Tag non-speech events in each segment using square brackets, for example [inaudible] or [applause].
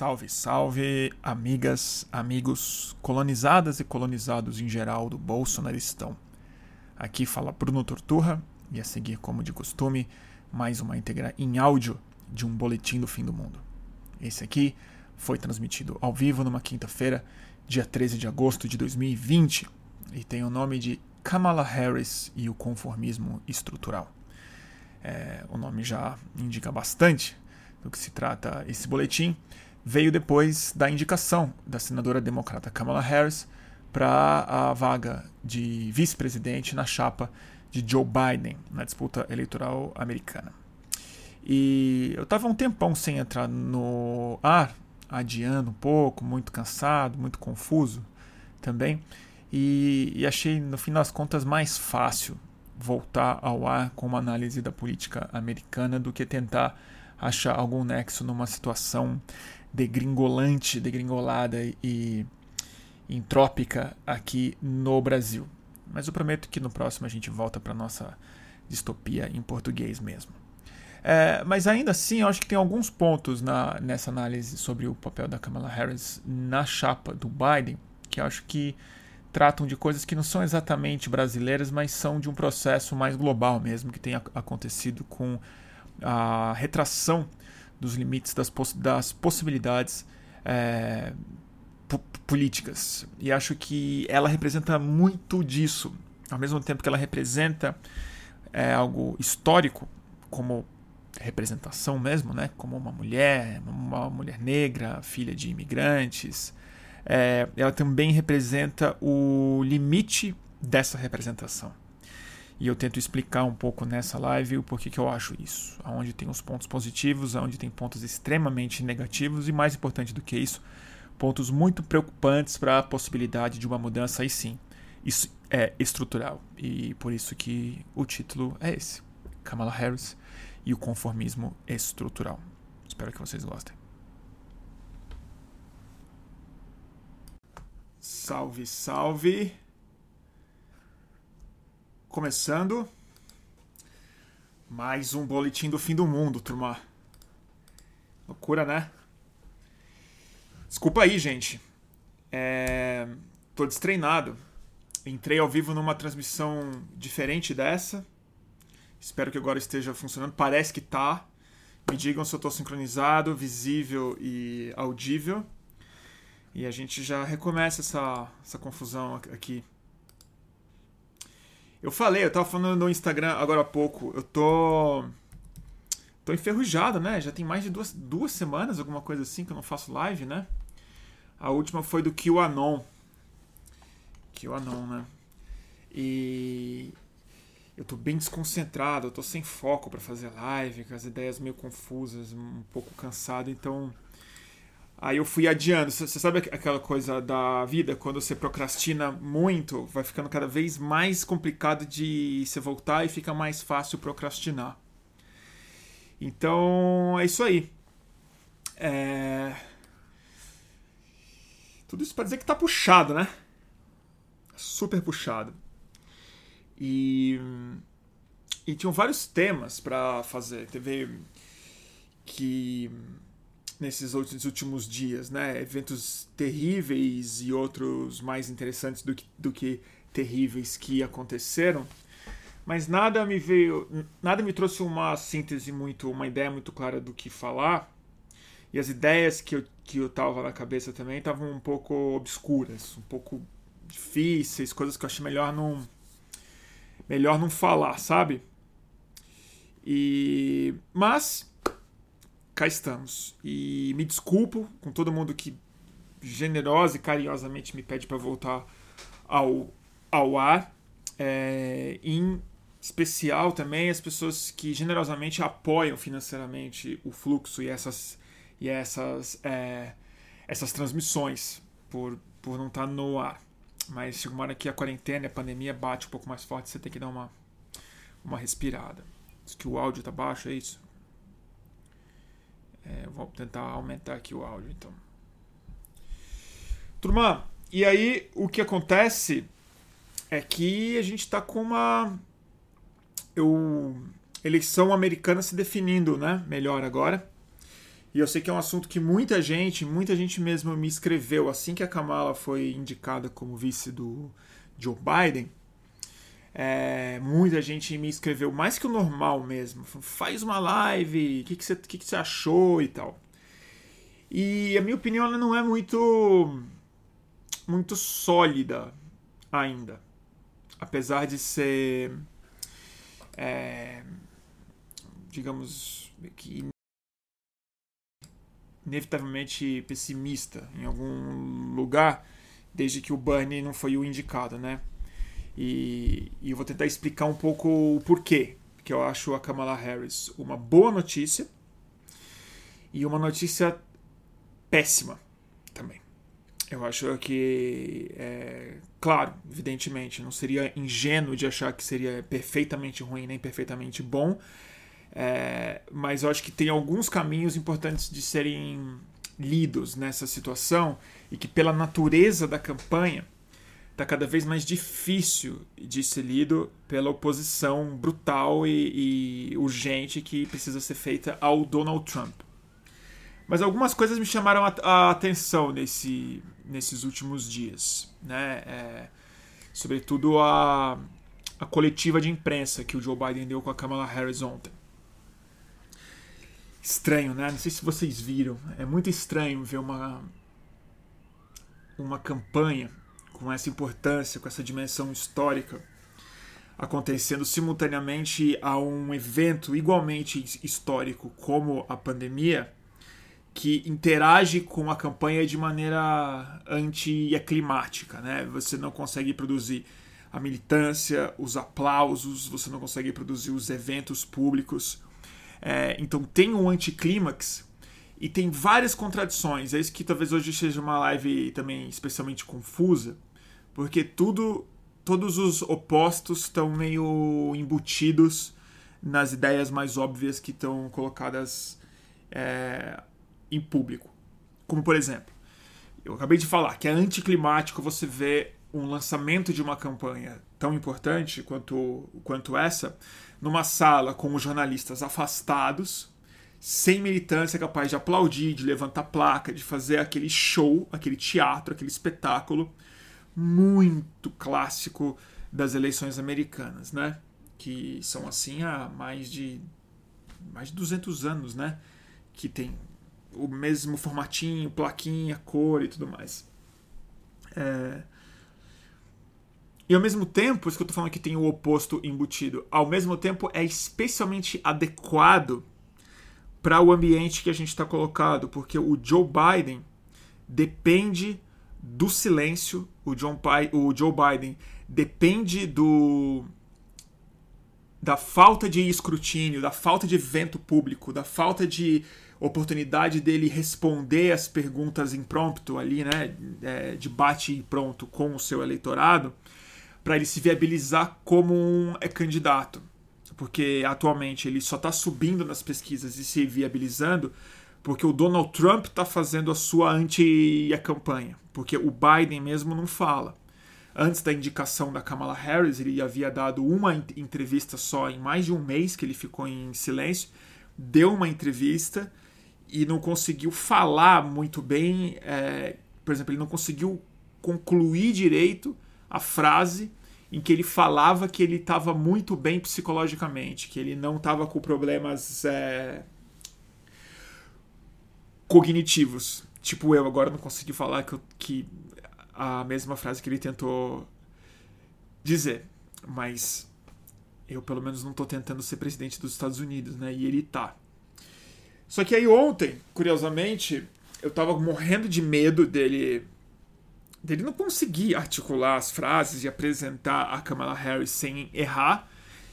Salve, salve, amigas, amigos, colonizadas e colonizados em geral do Bolsonaristão. Aqui fala Bruno Torturra e a seguir, como de costume, mais uma íntegra em áudio de um boletim do fim do mundo. Esse aqui foi transmitido ao vivo numa quinta-feira, dia 13 de agosto de 2020, e tem o nome de Kamala Harris e o conformismo estrutural. É, o nome já indica bastante do que se trata esse boletim veio depois da indicação da senadora democrata Kamala Harris para a vaga de vice-presidente na chapa de Joe Biden na disputa eleitoral americana. E eu estava um tempão sem entrar no ar, adiando um pouco, muito cansado, muito confuso também, e, e achei no fim das contas mais fácil voltar ao ar com uma análise da política americana do que tentar achar algum nexo numa situação degringolante, degringolada e entrópica aqui no Brasil. Mas eu prometo que no próximo a gente volta para nossa distopia em português mesmo. É, mas ainda assim, eu acho que tem alguns pontos na, nessa análise sobre o papel da Kamala Harris na chapa do Biden que eu acho que tratam de coisas que não são exatamente brasileiras, mas são de um processo mais global mesmo, que tem acontecido com a retração dos limites das, poss das possibilidades é, políticas. E acho que ela representa muito disso. Ao mesmo tempo que ela representa é, algo histórico, como representação mesmo, né? como uma mulher, uma mulher negra, filha de imigrantes. É, ela também representa o limite dessa representação. E eu tento explicar um pouco nessa live o porquê que eu acho isso. Aonde tem os pontos positivos, aonde tem pontos extremamente negativos e mais importante do que isso, pontos muito preocupantes para a possibilidade de uma mudança aí sim. Isso é estrutural e por isso que o título é esse: Kamala Harris e o conformismo estrutural. Espero que vocês gostem. Salve, salve! Começando mais um boletim do fim do mundo, turma. Loucura, né? Desculpa aí, gente. É... Tô destreinado. Entrei ao vivo numa transmissão diferente dessa. Espero que agora esteja funcionando. Parece que tá. Me digam se eu tô sincronizado, visível e audível. E a gente já recomeça essa, essa confusão aqui. Eu falei, eu tava falando no Instagram agora há pouco, eu tô. tô enferrujado, né? Já tem mais de duas, duas semanas, alguma coisa assim, que eu não faço live, né? A última foi do QAnon. QAnon, né? E. Eu tô bem desconcentrado, eu tô sem foco para fazer live, com as ideias meio confusas, um pouco cansado, então Aí eu fui adiando. Você sabe aquela coisa da vida, quando você procrastina muito, vai ficando cada vez mais complicado de você voltar e fica mais fácil procrastinar. Então é isso aí. É... Tudo isso para dizer que tá puxado, né? Super puxado. E, e tinham vários temas para fazer. Teve que nesses últimos dias, né? Eventos terríveis e outros mais interessantes do que, do que terríveis que aconteceram. Mas nada me veio, nada me trouxe uma síntese muito, uma ideia muito clara do que falar. E as ideias que eu, que eu tava na cabeça também estavam um pouco obscuras, um pouco difíceis, coisas que eu achei melhor não melhor não falar, sabe? E mas cá estamos. E me desculpo com todo mundo que generosa e carinhosamente me pede para voltar ao, ao ar. É, em especial também as pessoas que generosamente apoiam financeiramente o fluxo e essas, e essas, é, essas transmissões por, por não estar tá no ar. Mas chega uma hora que a quarentena, a pandemia bate um pouco mais forte, você tem que dar uma, uma respirada. Diz que o áudio tá baixo, é isso? É, vou tentar aumentar aqui o áudio, então. Turma, e aí o que acontece é que a gente está com uma eu, eleição americana se definindo, né? Melhor agora. E eu sei que é um assunto que muita gente, muita gente mesmo me escreveu assim que a Kamala foi indicada como vice do Joe Biden. É, muita gente me escreveu mais que o normal mesmo. Faz uma live, o que, você, que, que você achou e tal. E a minha opinião ela não é muito muito sólida ainda. Apesar de ser é, digamos que inevitavelmente pessimista em algum lugar, desde que o Bernie não foi o indicado, né? E, e eu vou tentar explicar um pouco o porquê que eu acho a Kamala Harris uma boa notícia e uma notícia péssima também. Eu acho que, é, claro, evidentemente, não seria ingênuo de achar que seria perfeitamente ruim nem perfeitamente bom, é, mas eu acho que tem alguns caminhos importantes de serem lidos nessa situação e que, pela natureza da campanha, está cada vez mais difícil de ser lido pela oposição brutal e, e urgente que precisa ser feita ao Donald Trump. Mas algumas coisas me chamaram a, a atenção nesse, nesses últimos dias. Né? É, sobretudo a, a coletiva de imprensa que o Joe Biden deu com a Kamala Harris ontem. Estranho, né? Não sei se vocês viram. É muito estranho ver uma, uma campanha com essa importância, com essa dimensão histórica acontecendo simultaneamente a um evento igualmente histórico como a pandemia que interage com a campanha de maneira anti-aclimática. Né? Você não consegue produzir a militância, os aplausos, você não consegue produzir os eventos públicos. É, então tem um anticlímax e tem várias contradições. É isso que talvez hoje seja uma live também especialmente confusa, porque tudo, todos os opostos estão meio embutidos nas ideias mais óbvias que estão colocadas é, em público. Como por exemplo, eu acabei de falar que é anticlimático você ver um lançamento de uma campanha tão importante quanto, quanto essa numa sala com os jornalistas afastados, sem militância capaz de aplaudir, de levantar placa, de fazer aquele show, aquele teatro, aquele espetáculo muito clássico das eleições americanas, né? Que são assim há mais de mais de 200 anos, né? Que tem o mesmo formatinho, plaquinha, cor e tudo mais. É... E ao mesmo tempo, isso que eu tô falando que tem o oposto embutido, ao mesmo tempo é especialmente adequado para o ambiente que a gente está colocado, porque o Joe Biden depende do silêncio, o, John o Joe Biden depende do da falta de escrutínio, da falta de evento público, da falta de oportunidade dele responder as perguntas impromptu ali, né, é, de bate e pronto com o seu eleitorado, para ele se viabilizar como um é, candidato. Porque atualmente ele só está subindo nas pesquisas e se viabilizando porque o Donald Trump está fazendo a sua anti-campanha, porque o Biden mesmo não fala. Antes da indicação da Kamala Harris, ele havia dado uma entrevista só em mais de um mês que ele ficou em silêncio, deu uma entrevista e não conseguiu falar muito bem. É, por exemplo, ele não conseguiu concluir direito a frase em que ele falava que ele estava muito bem psicologicamente, que ele não estava com problemas é, cognitivos. Tipo eu, agora não consegui falar que, eu, que a mesma frase que ele tentou dizer. Mas eu, pelo menos, não estou tentando ser presidente dos Estados Unidos, né? E ele tá. Só que aí ontem, curiosamente, eu tava morrendo de medo dele dele não conseguir articular as frases e apresentar a Kamala Harris sem errar.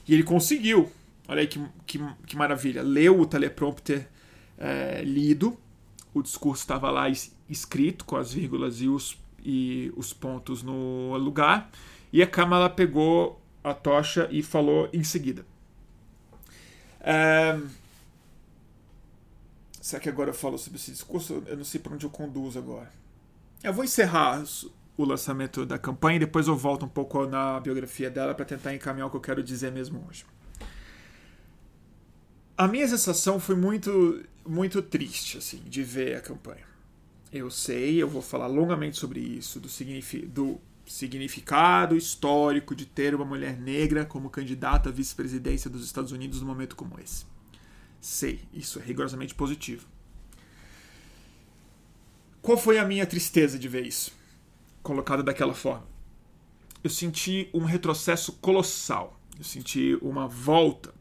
E ele conseguiu. Olha aí que, que, que maravilha. Leu o teleprompter é, lido. O discurso estava lá escrito com as vírgulas e os, e os pontos no lugar. E a Kamala pegou a tocha e falou em seguida. É, Será que agora eu falo sobre esse discurso? Eu não sei para onde eu conduzo agora. Eu vou encerrar o lançamento da campanha e depois eu volto um pouco na biografia dela para tentar encaminhar o que eu quero dizer mesmo hoje. A minha sensação foi muito, muito triste, assim, de ver a campanha. Eu sei, eu vou falar longamente sobre isso, do, signifi do significado histórico de ter uma mulher negra como candidata à vice-presidência dos Estados Unidos num momento como esse. Sei, isso é rigorosamente positivo. Qual foi a minha tristeza de ver isso? Colocado daquela forma. Eu senti um retrocesso colossal. Eu senti uma volta.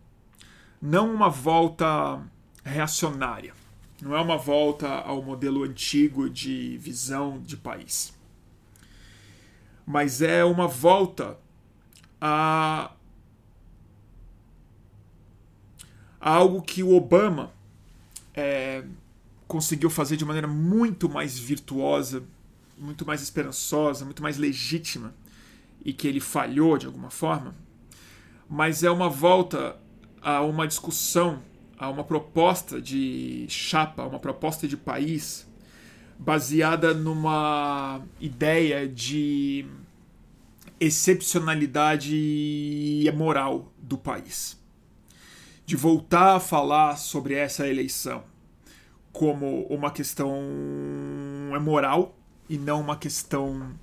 Não uma volta reacionária. Não é uma volta ao modelo antigo de visão de país. Mas é uma volta a, algo que o Obama é, conseguiu fazer de maneira muito mais virtuosa, muito mais esperançosa, muito mais legítima e que ele falhou de alguma forma, mas é uma volta a uma discussão, a uma proposta de chapa, uma proposta de país baseada numa ideia de excepcionalidade moral do país. De voltar a falar sobre essa eleição como uma questão moral e não uma questão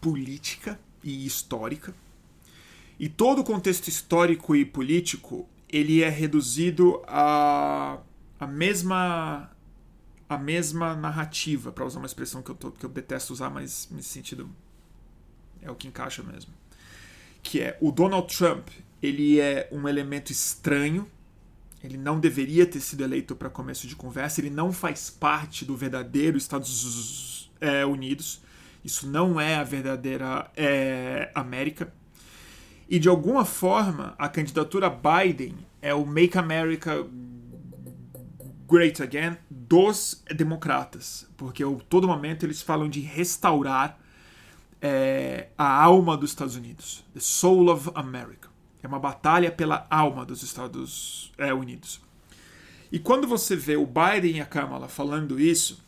política e histórica. E todo o contexto histórico e político ele é reduzido a, a mesma a mesma narrativa, para usar uma expressão que eu, tô, que eu detesto usar, mas nesse sentido é o que encaixa mesmo. Que é o Donald Trump, ele é um elemento estranho ele não deveria ter sido eleito para começo de conversa. Ele não faz parte do verdadeiro Estados Unidos. Isso não é a verdadeira é, América. E de alguma forma, a candidatura Biden é o Make America Great Again dos democratas. Porque a todo momento eles falam de restaurar é, a alma dos Estados Unidos. The Soul of America. É uma batalha pela alma dos Estados é, Unidos. E quando você vê o Biden e a Kamala falando isso,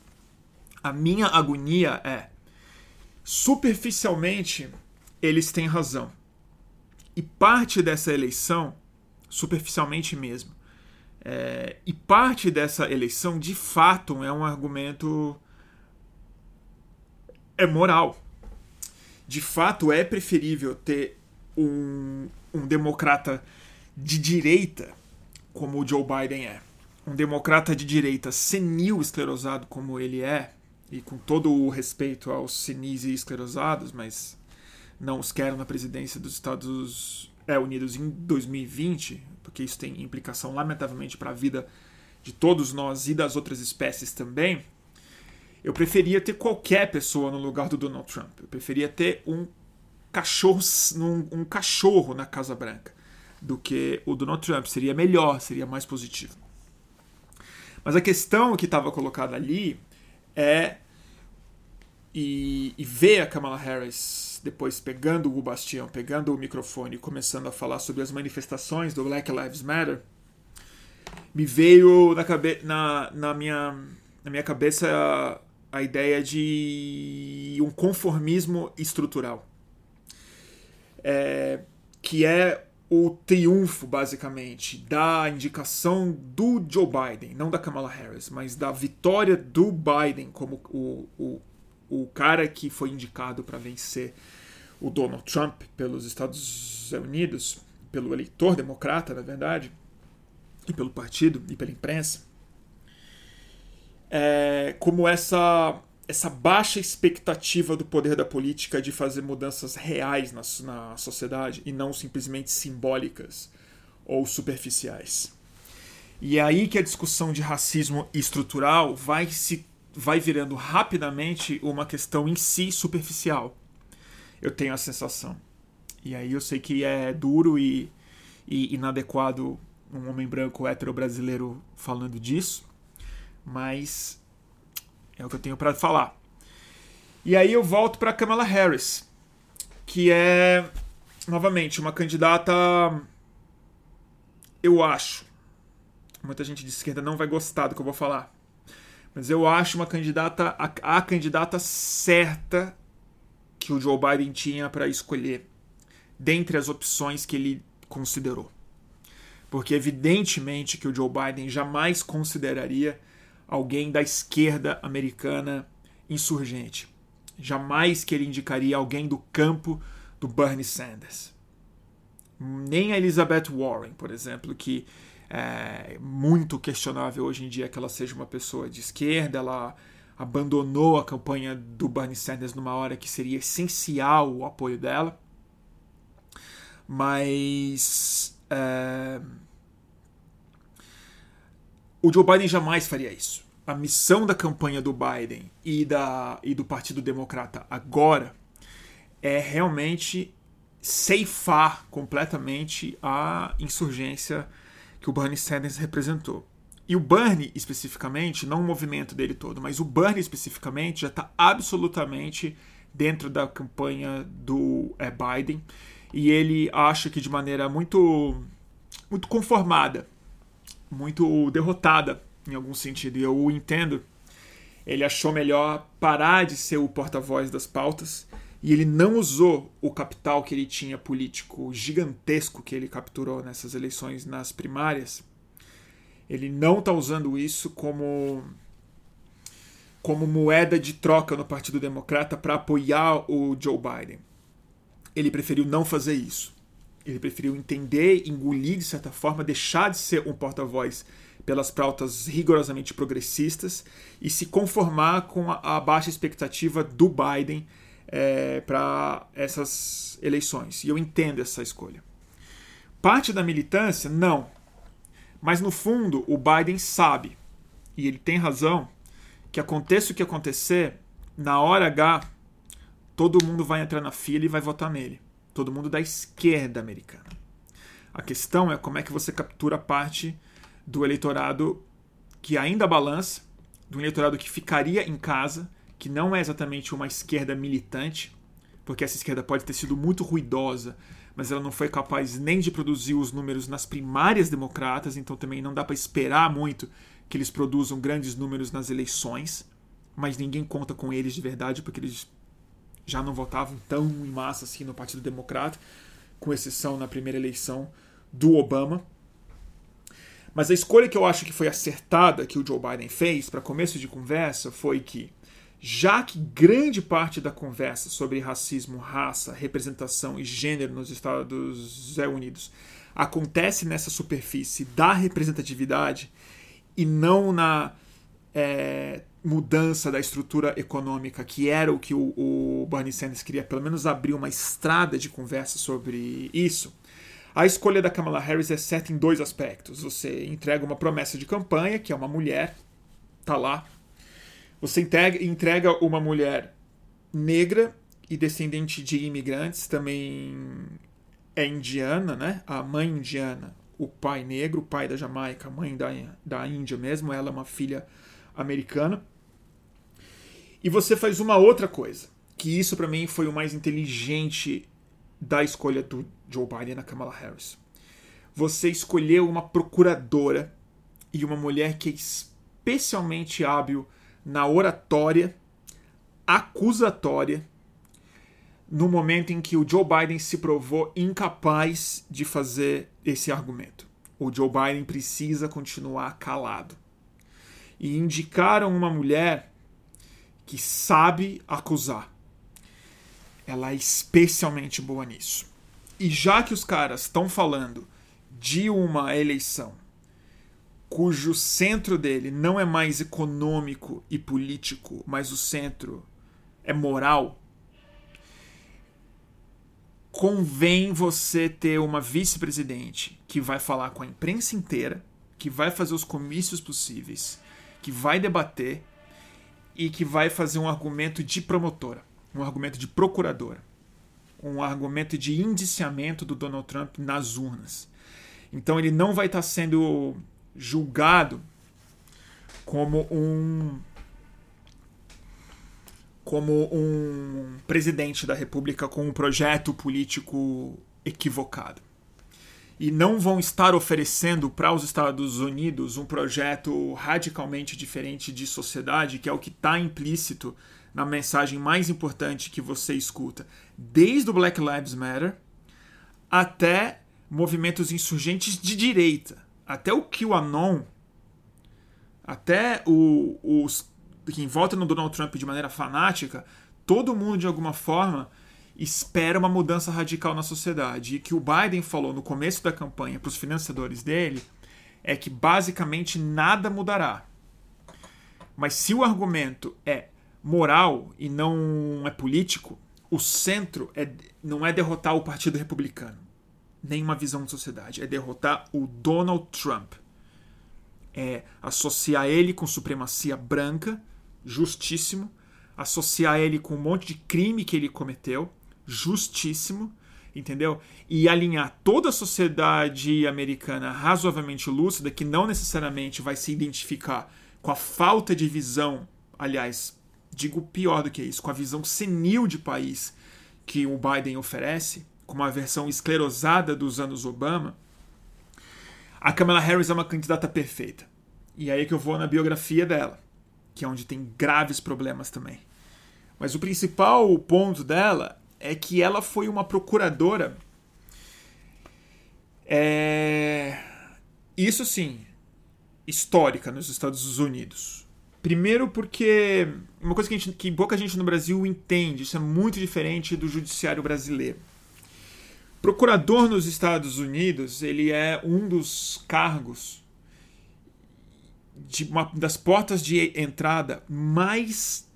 a minha agonia é superficialmente eles têm razão. E parte dessa eleição, superficialmente mesmo, é, e parte dessa eleição de fato é um argumento é moral. De fato é preferível ter um, um democrata de direita como o Joe Biden é, um democrata de direita senil esclerosado como ele é, e com todo o respeito aos senis e esclerosados, mas não os quero na presidência dos Estados é, Unidos em 2020, porque isso tem implicação lamentavelmente para a vida de todos nós e das outras espécies também. Eu preferia ter qualquer pessoa no lugar do Donald Trump. Eu preferia ter um cachorro, um, um cachorro na Casa Branca do que o Donald Trump. Seria melhor, seria mais positivo. Mas a questão que estava colocada ali é. E, e, ver a Kamala Harris depois pegando o bastião, pegando o microfone e começando a falar sobre as manifestações do Black Lives Matter, me veio na, cabe na, na, minha, na minha cabeça a, a ideia de um conformismo estrutural. É, que é o triunfo, basicamente, da indicação do Joe Biden, não da Kamala Harris, mas da vitória do Biden como o, o, o cara que foi indicado para vencer o Donald Trump pelos Estados Unidos, pelo eleitor democrata, na verdade, e pelo partido e pela imprensa, é, como essa essa baixa expectativa do poder da política de fazer mudanças reais na, na sociedade e não simplesmente simbólicas ou superficiais. E é aí que a discussão de racismo estrutural vai se vai virando rapidamente uma questão em si superficial. Eu tenho a sensação. E aí eu sei que é duro e, e inadequado um homem branco hétero brasileiro falando disso, mas é o que eu tenho para falar. E aí eu volto para Kamala Harris, que é novamente uma candidata eu acho. Muita gente de esquerda não vai gostar do que eu vou falar. Mas eu acho uma candidata a, a candidata certa que o Joe Biden tinha para escolher dentre as opções que ele considerou. porque evidentemente que o Joe Biden jamais consideraria alguém da esquerda americana insurgente. Jamais que ele indicaria alguém do campo do Bernie Sanders. Nem a Elizabeth Warren, por exemplo, que é muito questionável hoje em dia que ela seja uma pessoa de esquerda, ela abandonou a campanha do Bernie Sanders numa hora que seria essencial o apoio dela. Mas é, o Joe Biden jamais faria isso. A missão da campanha do Biden e, da, e do Partido Democrata agora é realmente ceifar completamente a insurgência que o Bernie Sanders representou. E o Bernie, especificamente, não o movimento dele todo, mas o Bernie especificamente já está absolutamente dentro da campanha do é, Biden e ele acha que de maneira muito, muito conformada, muito derrotada em algum sentido, e eu o entendo. Ele achou melhor parar de ser o porta-voz das pautas e ele não usou o capital que ele tinha político gigantesco que ele capturou nessas eleições nas primárias ele não está usando isso como como moeda de troca no Partido Democrata para apoiar o Joe Biden. Ele preferiu não fazer isso. Ele preferiu entender, engolir de certa forma, deixar de ser um porta-voz pelas pautas rigorosamente progressistas e se conformar com a, a baixa expectativa do Biden é, para essas eleições. E eu entendo essa escolha. Parte da militância, não. Mas no fundo, o Biden sabe, e ele tem razão, que aconteça o que acontecer, na hora H, todo mundo vai entrar na fila e vai votar nele. Todo mundo da esquerda americana. A questão é como é que você captura parte do eleitorado que ainda balança, do eleitorado que ficaria em casa, que não é exatamente uma esquerda militante, porque essa esquerda pode ter sido muito ruidosa mas ela não foi capaz nem de produzir os números nas primárias democratas, então também não dá para esperar muito que eles produzam grandes números nas eleições, mas ninguém conta com eles de verdade, porque eles já não votavam tão em massa assim no Partido Democrata, com exceção na primeira eleição do Obama. Mas a escolha que eu acho que foi acertada que o Joe Biden fez para começo de conversa foi que já que grande parte da conversa sobre racismo, raça, representação e gênero nos Estados Unidos acontece nessa superfície da representatividade e não na é, mudança da estrutura econômica, que era o que o, o Bernie Sanders queria, pelo menos abrir uma estrada de conversa sobre isso. A escolha da Kamala Harris é certa em dois aspectos. Você entrega uma promessa de campanha, que é uma mulher, tá lá você entrega uma mulher negra e descendente de imigrantes, também é indiana, né? A mãe indiana, o pai negro, o pai da Jamaica, a mãe da, da Índia mesmo, ela é uma filha americana. E você faz uma outra coisa, que isso para mim foi o mais inteligente da escolha do Joe Biden na Kamala Harris. Você escolheu uma procuradora e uma mulher que é especialmente hábil na oratória acusatória no momento em que o Joe Biden se provou incapaz de fazer esse argumento. O Joe Biden precisa continuar calado. E indicaram uma mulher que sabe acusar. Ela é especialmente boa nisso. E já que os caras estão falando de uma eleição cujo centro dele não é mais econômico e político, mas o centro é moral, convém você ter uma vice-presidente que vai falar com a imprensa inteira, que vai fazer os comícios possíveis, que vai debater e que vai fazer um argumento de promotora, um argumento de procuradora, um argumento de indiciamento do Donald Trump nas urnas. Então ele não vai estar sendo julgado como um como um presidente da República com um projeto político equivocado. E não vão estar oferecendo para os Estados Unidos um projeto radicalmente diferente de sociedade, que é o que está implícito na mensagem mais importante que você escuta, desde o Black Lives Matter até movimentos insurgentes de direita. Até o QAnon, até o, os quem vota no Donald Trump de maneira fanática, todo mundo de alguma forma espera uma mudança radical na sociedade. E que o Biden falou no começo da campanha para os financiadores dele é que basicamente nada mudará. Mas se o argumento é moral e não é político, o centro é, não é derrotar o Partido Republicano, nem uma visão de sociedade, é derrotar o Donald Trump. É associar ele com supremacia branca, justíssimo, associar ele com um monte de crime que ele cometeu, justíssimo, entendeu? E alinhar toda a sociedade americana razoavelmente lúcida, que não necessariamente vai se identificar com a falta de visão, aliás, digo pior do que isso, com a visão senil de país que o Biden oferece, com uma versão esclerosada dos anos Obama, a Kamala Harris é uma candidata perfeita. E aí é que eu vou na biografia dela, que é onde tem graves problemas também. Mas o principal ponto dela é que ela foi uma procuradora. É... Isso sim, histórica nos Estados Unidos. Primeiro porque uma coisa que, gente, que pouca gente no Brasil entende, isso é muito diferente do judiciário brasileiro. Procurador nos Estados Unidos, ele é um dos cargos de uma das portas de entrada mais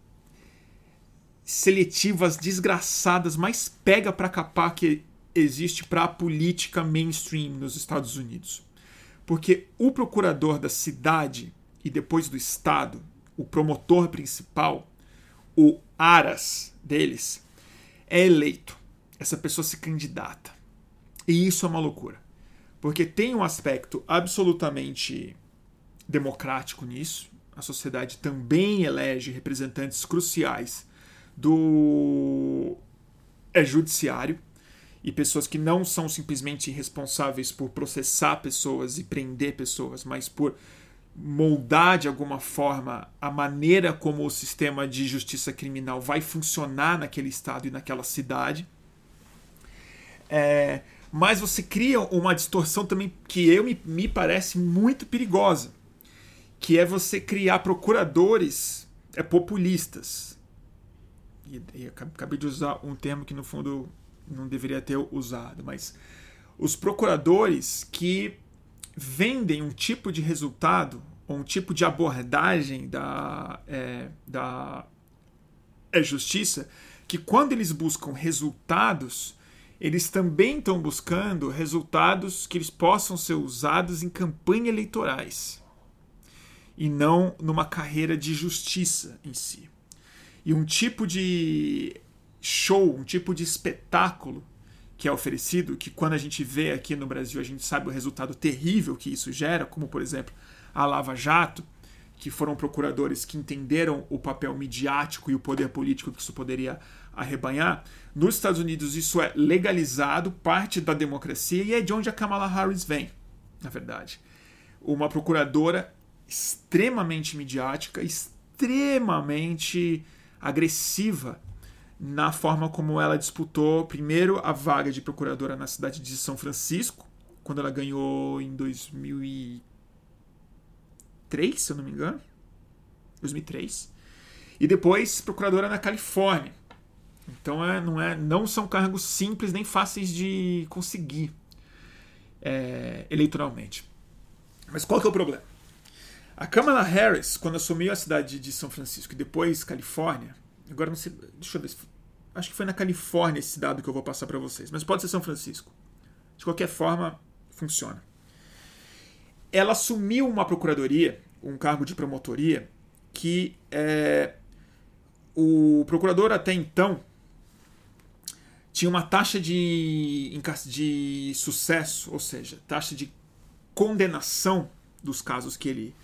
seletivas, desgraçadas, mais pega para capar que existe para a política mainstream nos Estados Unidos. Porque o procurador da cidade e depois do estado, o promotor principal, o aras deles, é eleito. Essa pessoa se candidata. E isso é uma loucura. Porque tem um aspecto absolutamente democrático nisso. A sociedade também elege representantes cruciais do é judiciário e pessoas que não são simplesmente responsáveis por processar pessoas e prender pessoas, mas por moldar de alguma forma a maneira como o sistema de justiça criminal vai funcionar naquele estado e naquela cidade. É, mas você cria uma distorção também que eu me, me parece muito perigosa, que é você criar procuradores é, populistas. E, e acabei de usar um termo que no fundo não deveria ter usado, mas os procuradores que vendem um tipo de resultado ou um tipo de abordagem da, é, da é, justiça que quando eles buscam resultados, eles também estão buscando resultados que eles possam ser usados em campanhas eleitorais e não numa carreira de justiça em si. E um tipo de show, um tipo de espetáculo que é oferecido, que quando a gente vê aqui no Brasil a gente sabe o resultado terrível que isso gera, como por exemplo a Lava Jato, que foram procuradores que entenderam o papel midiático e o poder político que isso poderia arrebanhar. Nos Estados Unidos isso é legalizado, parte da democracia e é de onde a Kamala Harris vem, na verdade. Uma procuradora extremamente midiática, extremamente agressiva na forma como ela disputou primeiro a vaga de procuradora na cidade de São Francisco, quando ela ganhou em 2003, se eu não me engano. 2003. E depois procuradora na Califórnia. Então é, não, é, não são cargos simples nem fáceis de conseguir é, eleitoralmente. Mas qual que é o problema? A Kamala Harris, quando assumiu a cidade de São Francisco e depois Califórnia, agora não sei, deixa eu ver, acho que foi na Califórnia esse dado que eu vou passar para vocês, mas pode ser São Francisco. De qualquer forma, funciona. Ela assumiu uma procuradoria, um cargo de promotoria, que é, o procurador até então tinha uma taxa de, de sucesso, ou seja, taxa de condenação dos casos que ele,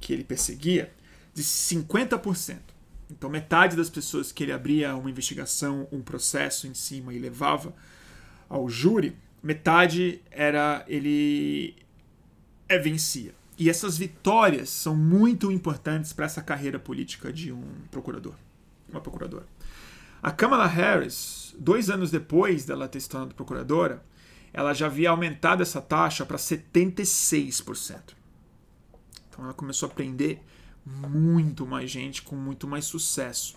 que ele perseguia, de 50%. Então, metade das pessoas que ele abria uma investigação, um processo em cima e levava ao júri, metade era ele é, vencia. E essas vitórias são muito importantes para essa carreira política de um procurador, uma procuradora. A Kamala Harris, dois anos depois dela ter se tornado procuradora, ela já havia aumentado essa taxa para 76%. Então ela começou a prender muito mais gente com muito mais sucesso.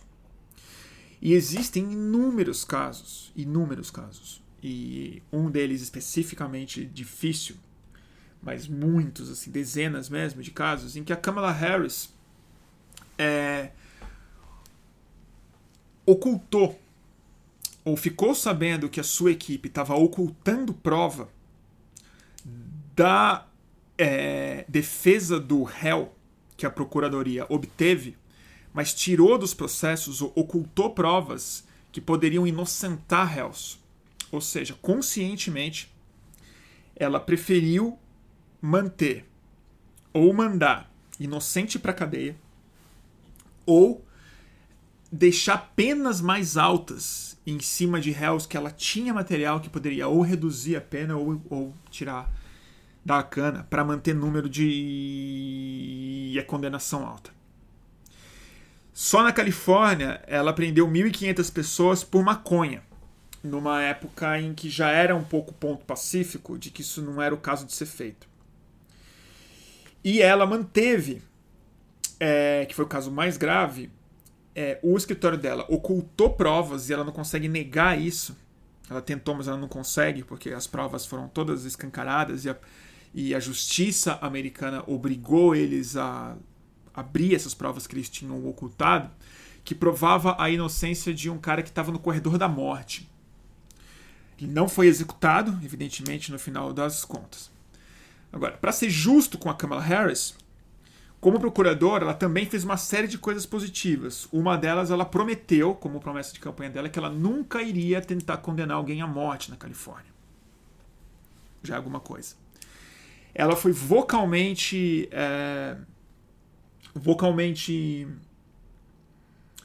E existem inúmeros casos, inúmeros casos. E um deles especificamente difícil, mas muitos, assim, dezenas mesmo de casos, em que a Kamala Harris é, ocultou ou ficou sabendo que a sua equipe estava ocultando prova da é, defesa do réu que a procuradoria obteve, mas tirou dos processos ou ocultou provas que poderiam inocentar réus. Ou seja, conscientemente, ela preferiu manter ou mandar inocente para cadeia ou deixar penas mais altas em cima de réus que ela tinha material que poderia ou reduzir a pena ou, ou tirar da cana para manter número de a condenação alta. Só na Califórnia ela prendeu 1.500 pessoas por maconha, numa época em que já era um pouco ponto pacífico de que isso não era o caso de ser feito. E ela manteve, é, que foi o caso mais grave, é, o escritório dela ocultou provas e ela não consegue negar isso. Ela tentou, mas ela não consegue, porque as provas foram todas escancaradas e a, e a justiça americana obrigou eles a abrir essas provas que eles tinham ocultado, que provava a inocência de um cara que estava no corredor da morte. Ele não foi executado, evidentemente, no final das contas. Agora, para ser justo com a Kamala Harris, como procuradora, ela também fez uma série de coisas positivas. Uma delas, ela prometeu, como promessa de campanha dela, que ela nunca iria tentar condenar alguém à morte na Califórnia. Já é alguma coisa. Ela foi vocalmente. É, vocalmente.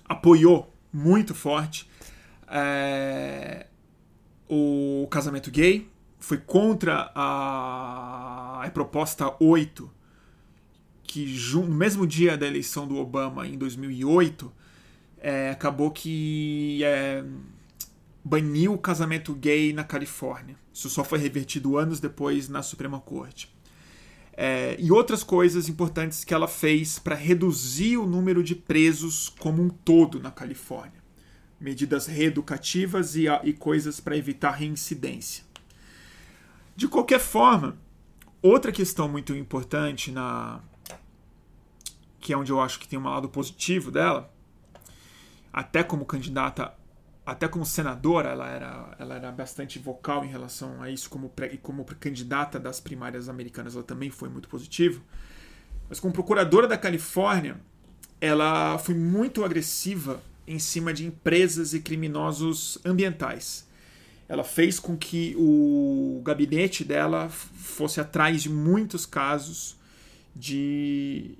apoiou muito forte é, o casamento gay. Foi contra a, a proposta 8 que no mesmo dia da eleição do Obama em 2008 é, acabou que é, baniu o casamento gay na Califórnia. Isso só foi revertido anos depois na Suprema Corte. É, e outras coisas importantes que ela fez para reduzir o número de presos como um todo na Califórnia. Medidas reeducativas e, e coisas para evitar reincidência. De qualquer forma, outra questão muito importante na, que é onde eu acho que tem um lado positivo dela, até como candidata, até como senadora, ela era, ela era bastante vocal em relação a isso, como, pré, como candidata das primárias americanas, ela também foi muito positivo. Mas como procuradora da Califórnia, ela foi muito agressiva em cima de empresas e criminosos ambientais. Ela fez com que o gabinete dela fosse atrás de muitos casos de,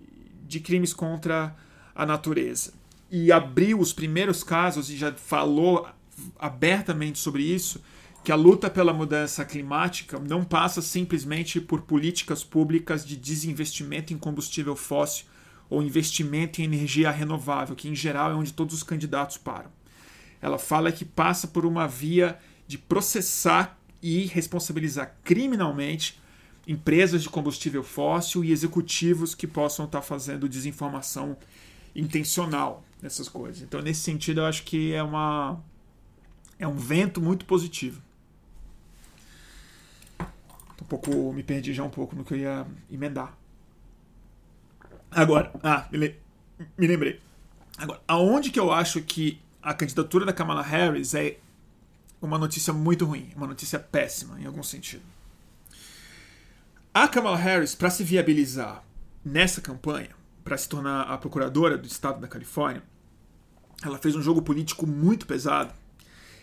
de crimes contra a natureza. E abriu os primeiros casos e já falou abertamente sobre isso, que a luta pela mudança climática não passa simplesmente por políticas públicas de desinvestimento em combustível fóssil ou investimento em energia renovável, que em geral é onde todos os candidatos param. Ela fala que passa por uma via de processar e responsabilizar criminalmente empresas de combustível fóssil e executivos que possam estar fazendo desinformação intencional nessas coisas. Então, nesse sentido, eu acho que é uma é um vento muito positivo. Um pouco me perdi já um pouco no que eu ia emendar. Agora, ah, me, me lembrei. Agora, aonde que eu acho que a candidatura da Kamala Harris é uma notícia muito ruim, uma notícia péssima em algum sentido. A Kamala Harris, para se viabilizar nessa campanha, para se tornar a procuradora do estado da Califórnia, ela fez um jogo político muito pesado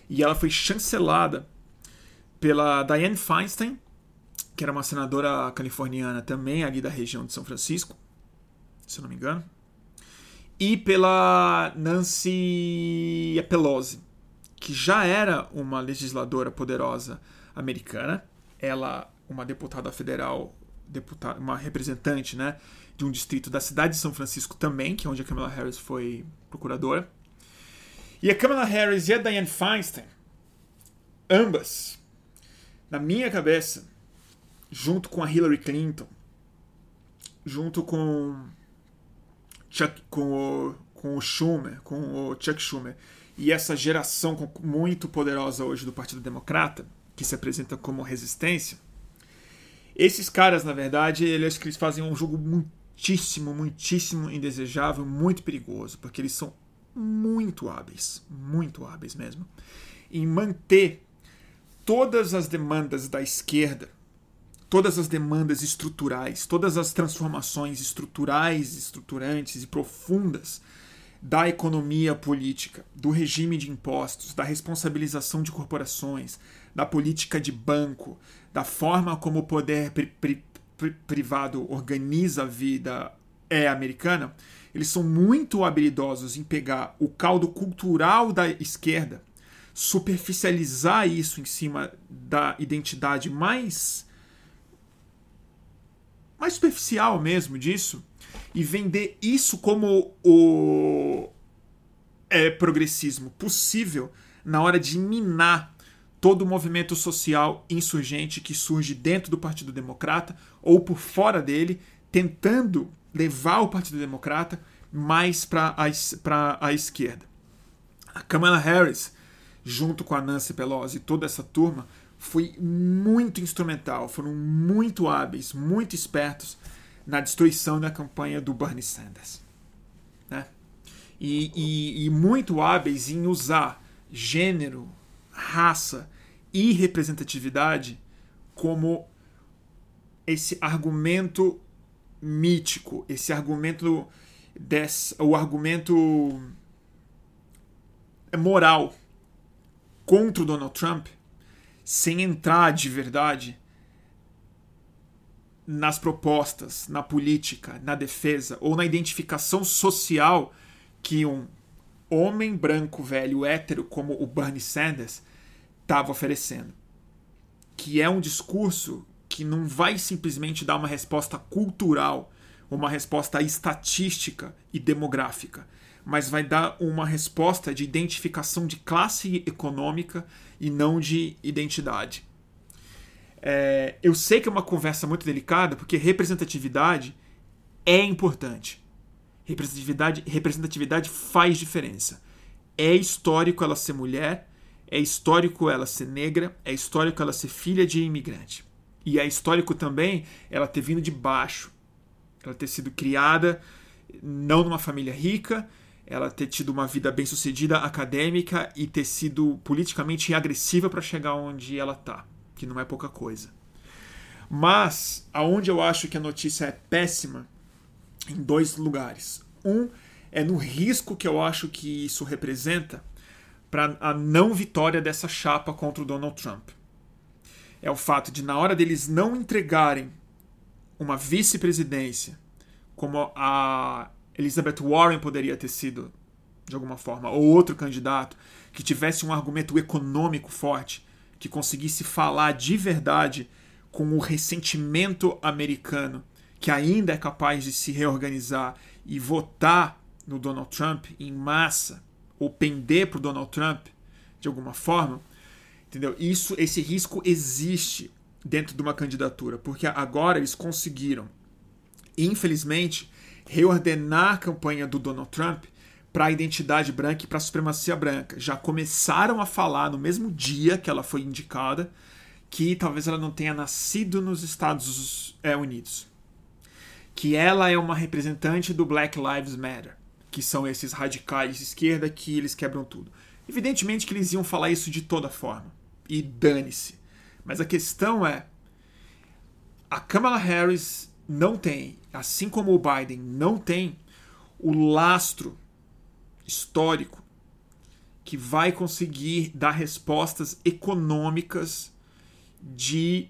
e ela foi chancelada pela Dianne Feinstein, que era uma senadora californiana também ali da região de São Francisco, se eu não me engano, e pela Nancy Pelosi, que já era uma legisladora poderosa americana. Ela uma deputada federal, deputada, uma representante né, de um distrito da cidade de São Francisco também, que é onde a Kamala Harris foi procuradora. E a Kamala Harris e a Dianne Feinstein, ambas, na minha cabeça, junto com a Hillary Clinton, junto com Chuck, com o, com o Schumer, com o Chuck Schumer, e essa geração muito poderosa hoje do Partido Democrata, que se apresenta como resistência, esses caras, na verdade, eles, eles fazem um jogo muitíssimo, muitíssimo indesejável, muito perigoso, porque eles são muito hábeis, muito hábeis mesmo, em manter todas as demandas da esquerda, todas as demandas estruturais, todas as transformações estruturais, estruturantes e profundas da economia política, do regime de impostos, da responsabilização de corporações, da política de banco, da forma como o poder pri pri pri privado organiza a vida é americana, eles são muito habilidosos em pegar o caldo cultural da esquerda, superficializar isso em cima da identidade mais mais superficial mesmo disso e vender isso como o é, progressismo possível na hora de minar todo o movimento social insurgente que surge dentro do Partido Democrata ou por fora dele, tentando levar o Partido Democrata mais para a, esquerda. A Kamala Harris, junto com a Nancy Pelosi e toda essa turma, foi muito instrumental, foram muito hábeis, muito espertos na destruição da campanha do Bernie Sanders. Né? E, e, e muito hábeis em usar gênero, raça e representatividade como esse argumento mítico, esse argumento desse, o argumento moral contra o Donald Trump, sem entrar de verdade nas propostas, na política, na defesa ou na identificação social que um homem branco velho hétero como o Bernie Sanders estava oferecendo. Que é um discurso que não vai simplesmente dar uma resposta cultural, uma resposta estatística e demográfica, mas vai dar uma resposta de identificação de classe econômica e não de identidade. É, eu sei que é uma conversa muito delicada, porque representatividade é importante. Representatividade, representatividade faz diferença. É histórico ela ser mulher, é histórico ela ser negra, é histórico ela ser filha de imigrante. E é histórico também ela ter vindo de baixo, ela ter sido criada não numa família rica, ela ter tido uma vida bem sucedida acadêmica e ter sido politicamente agressiva para chegar onde ela está, que não é pouca coisa. Mas aonde eu acho que a notícia é péssima, em dois lugares. Um é no risco que eu acho que isso representa para a não vitória dessa chapa contra o Donald Trump. É o fato de, na hora deles não entregarem uma vice-presidência, como a Elizabeth Warren poderia ter sido, de alguma forma, ou outro candidato, que tivesse um argumento econômico forte, que conseguisse falar de verdade com o ressentimento americano, que ainda é capaz de se reorganizar e votar no Donald Trump em massa ou pender para o Donald Trump de alguma forma, entendeu? Isso, esse risco existe dentro de uma candidatura, porque agora eles conseguiram, infelizmente, reordenar a campanha do Donald Trump para a identidade branca e para a supremacia branca. Já começaram a falar no mesmo dia que ela foi indicada que talvez ela não tenha nascido nos Estados Unidos, que ela é uma representante do Black Lives Matter que são esses radicais de esquerda que eles quebram tudo. Evidentemente que eles iam falar isso de toda forma. E dane-se. Mas a questão é: a Kamala Harris não tem, assim como o Biden não tem, o lastro histórico que vai conseguir dar respostas econômicas de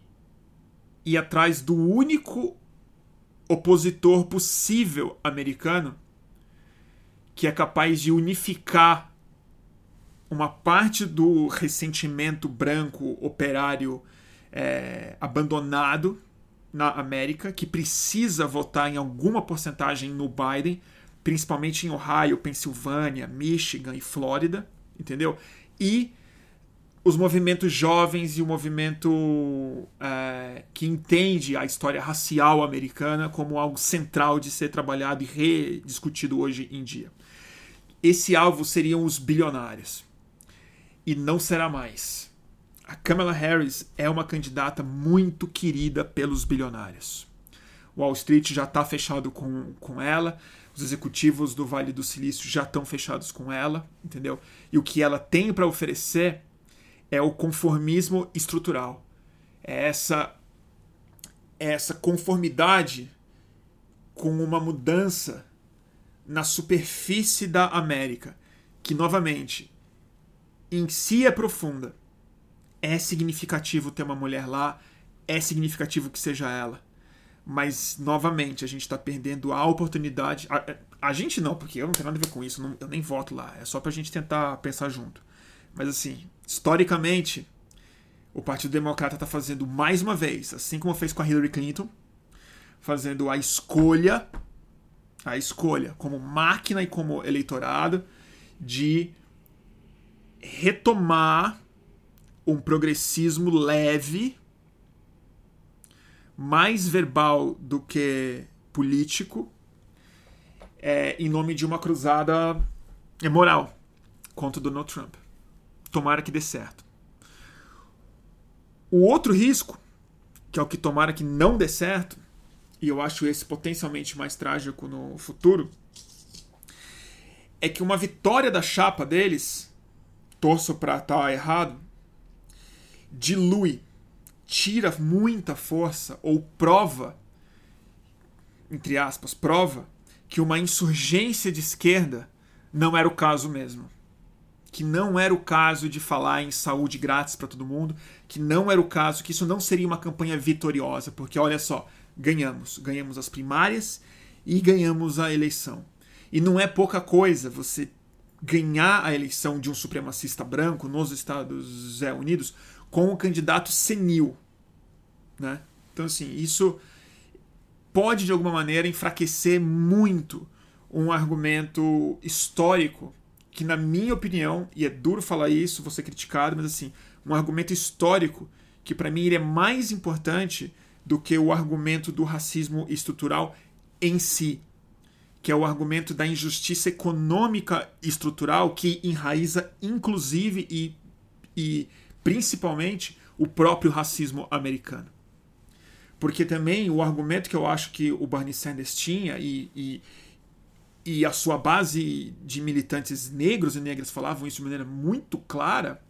ir atrás do único opositor possível americano que é capaz de unificar uma parte do ressentimento branco operário é, abandonado na América, que precisa votar em alguma porcentagem no Biden, principalmente em Ohio, Pensilvânia, Michigan e Flórida, entendeu? E os movimentos jovens e o movimento é, que entende a história racial americana como algo central de ser trabalhado e rediscutido hoje em dia. Esse alvo seriam os bilionários. E não será mais. A Kamala Harris é uma candidata muito querida pelos bilionários. Wall Street já está fechado com, com ela, os executivos do Vale do Silício já estão fechados com ela, entendeu? E o que ela tem para oferecer é o conformismo estrutural. É essa é essa conformidade com uma mudança na superfície da América, que novamente em si é profunda. É significativo ter uma mulher lá, é significativo que seja ela. Mas, novamente, a gente está perdendo a oportunidade. A, a, gente não, porque eu não tenho nada a ver com isso, não, eu nem voto lá. É só para a gente tentar pensar junto. Mas, assim, historicamente, o Partido Democrata está fazendo mais uma vez, assim como fez com a Hillary Clinton, fazendo a escolha, a escolha como máquina e como eleitorado de retomar um progressismo leve, mais verbal do que político, é, em nome de uma cruzada moral contra Donald Trump. Tomara que dê certo. O outro risco, que é o que tomara que não dê certo, e eu acho esse potencialmente mais trágico no futuro, é que uma vitória da chapa deles, torço para estar tá errado, dilui, tira muita força ou prova, entre aspas, prova que uma insurgência de esquerda não era o caso mesmo. Que não era o caso de falar em saúde grátis para todo mundo, que não era o caso, que isso não seria uma campanha vitoriosa, porque olha só, ganhamos, ganhamos as primárias e ganhamos a eleição. E não é pouca coisa você ganhar a eleição de um supremacista branco nos Estados Unidos com um candidato senil, né? Então assim, isso pode de alguma maneira enfraquecer muito um argumento histórico que, na minha opinião, e é duro falar isso, vou ser criticado, mas assim, um argumento histórico que para mim ele é mais importante do que o argumento do racismo estrutural em si, que é o argumento da injustiça econômica estrutural que enraiza inclusive e, e principalmente o próprio racismo americano. Porque também o argumento que eu acho que o Bernie Sanders tinha e, e, e a sua base de militantes negros e negras falavam isso de maneira muito clara,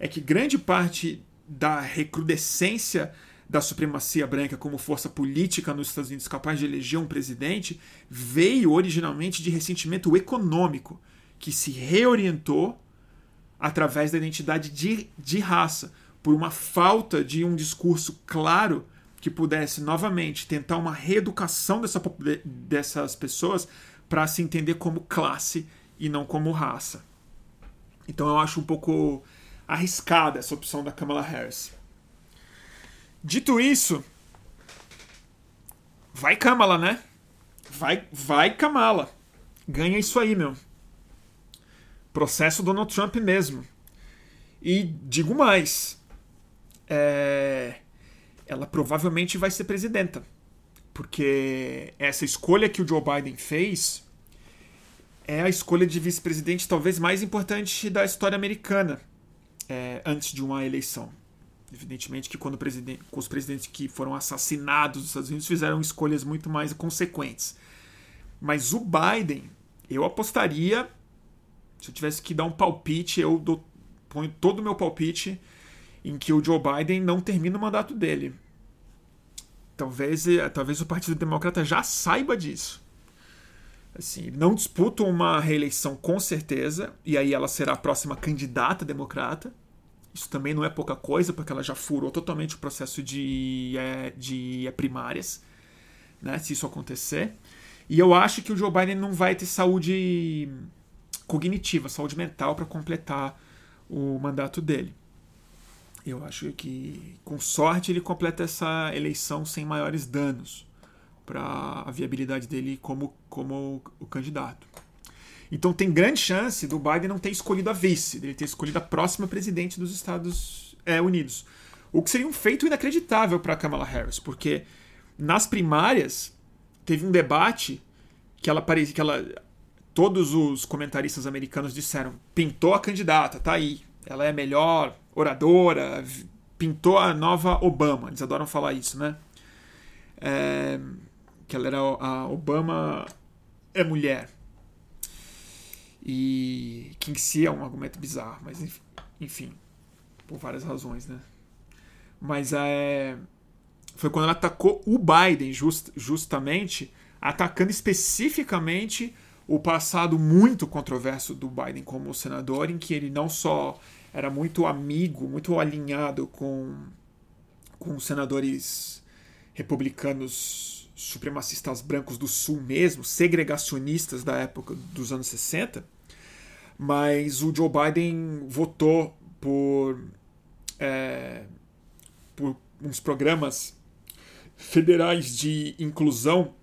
é que grande parte da recrudescência da supremacia branca como força política nos Estados Unidos capaz de eleger um presidente veio originalmente de ressentimento econômico, que se reorientou através da identidade de, de raça, por uma falta de um discurso claro que pudesse novamente tentar uma reeducação dessa, dessas pessoas para se entender como classe e não como raça. Então eu acho um pouco arriscada essa opção da Kamala Harris. Dito isso, vai Kamala, né? Vai, vai Kamala. Ganha isso aí, meu. Processo Donald Trump mesmo. E digo mais, é... ela provavelmente vai ser presidenta porque essa escolha que o Joe Biden fez é a escolha de vice-presidente talvez mais importante da história americana é, antes de uma eleição. Evidentemente que quando os presidentes que foram assassinados nos Estados Unidos fizeram escolhas muito mais consequentes. Mas o Biden, eu apostaria, se eu tivesse que dar um palpite, eu dou, ponho todo o meu palpite em que o Joe Biden não termina o mandato dele. Talvez, eh, talvez o Partido Democrata já saiba disso. Assim, não disputam uma reeleição com certeza, e aí ela será a próxima candidata democrata. Isso também não é pouca coisa, porque ela já furou totalmente o processo de, é, de é, primárias, né, se isso acontecer. E eu acho que o Joe Biden não vai ter saúde cognitiva, saúde mental para completar o mandato dele. Eu acho que, com sorte, ele completa essa eleição sem maiores danos para a viabilidade dele como, como o candidato. Então tem grande chance do Biden não ter escolhido a vice, dele ter escolhido a próxima presidente dos Estados é, Unidos. O que seria um feito inacreditável para Kamala Harris, porque nas primárias teve um debate que ela parecia que ela todos os comentaristas americanos disseram pintou a candidata, tá aí, ela é melhor oradora, pintou a nova Obama, eles adoram falar isso, né? É, que ela era a Obama é mulher. E que em si é um argumento bizarro, mas enfim, por várias razões, né? Mas é, foi quando ela atacou o Biden, just, justamente, atacando especificamente o passado muito controverso do Biden como senador, em que ele não só era muito amigo, muito alinhado com, com senadores republicanos supremacistas brancos do Sul mesmo, segregacionistas da época dos anos 60, mas o Joe Biden votou por, é, por uns programas federais de inclusão,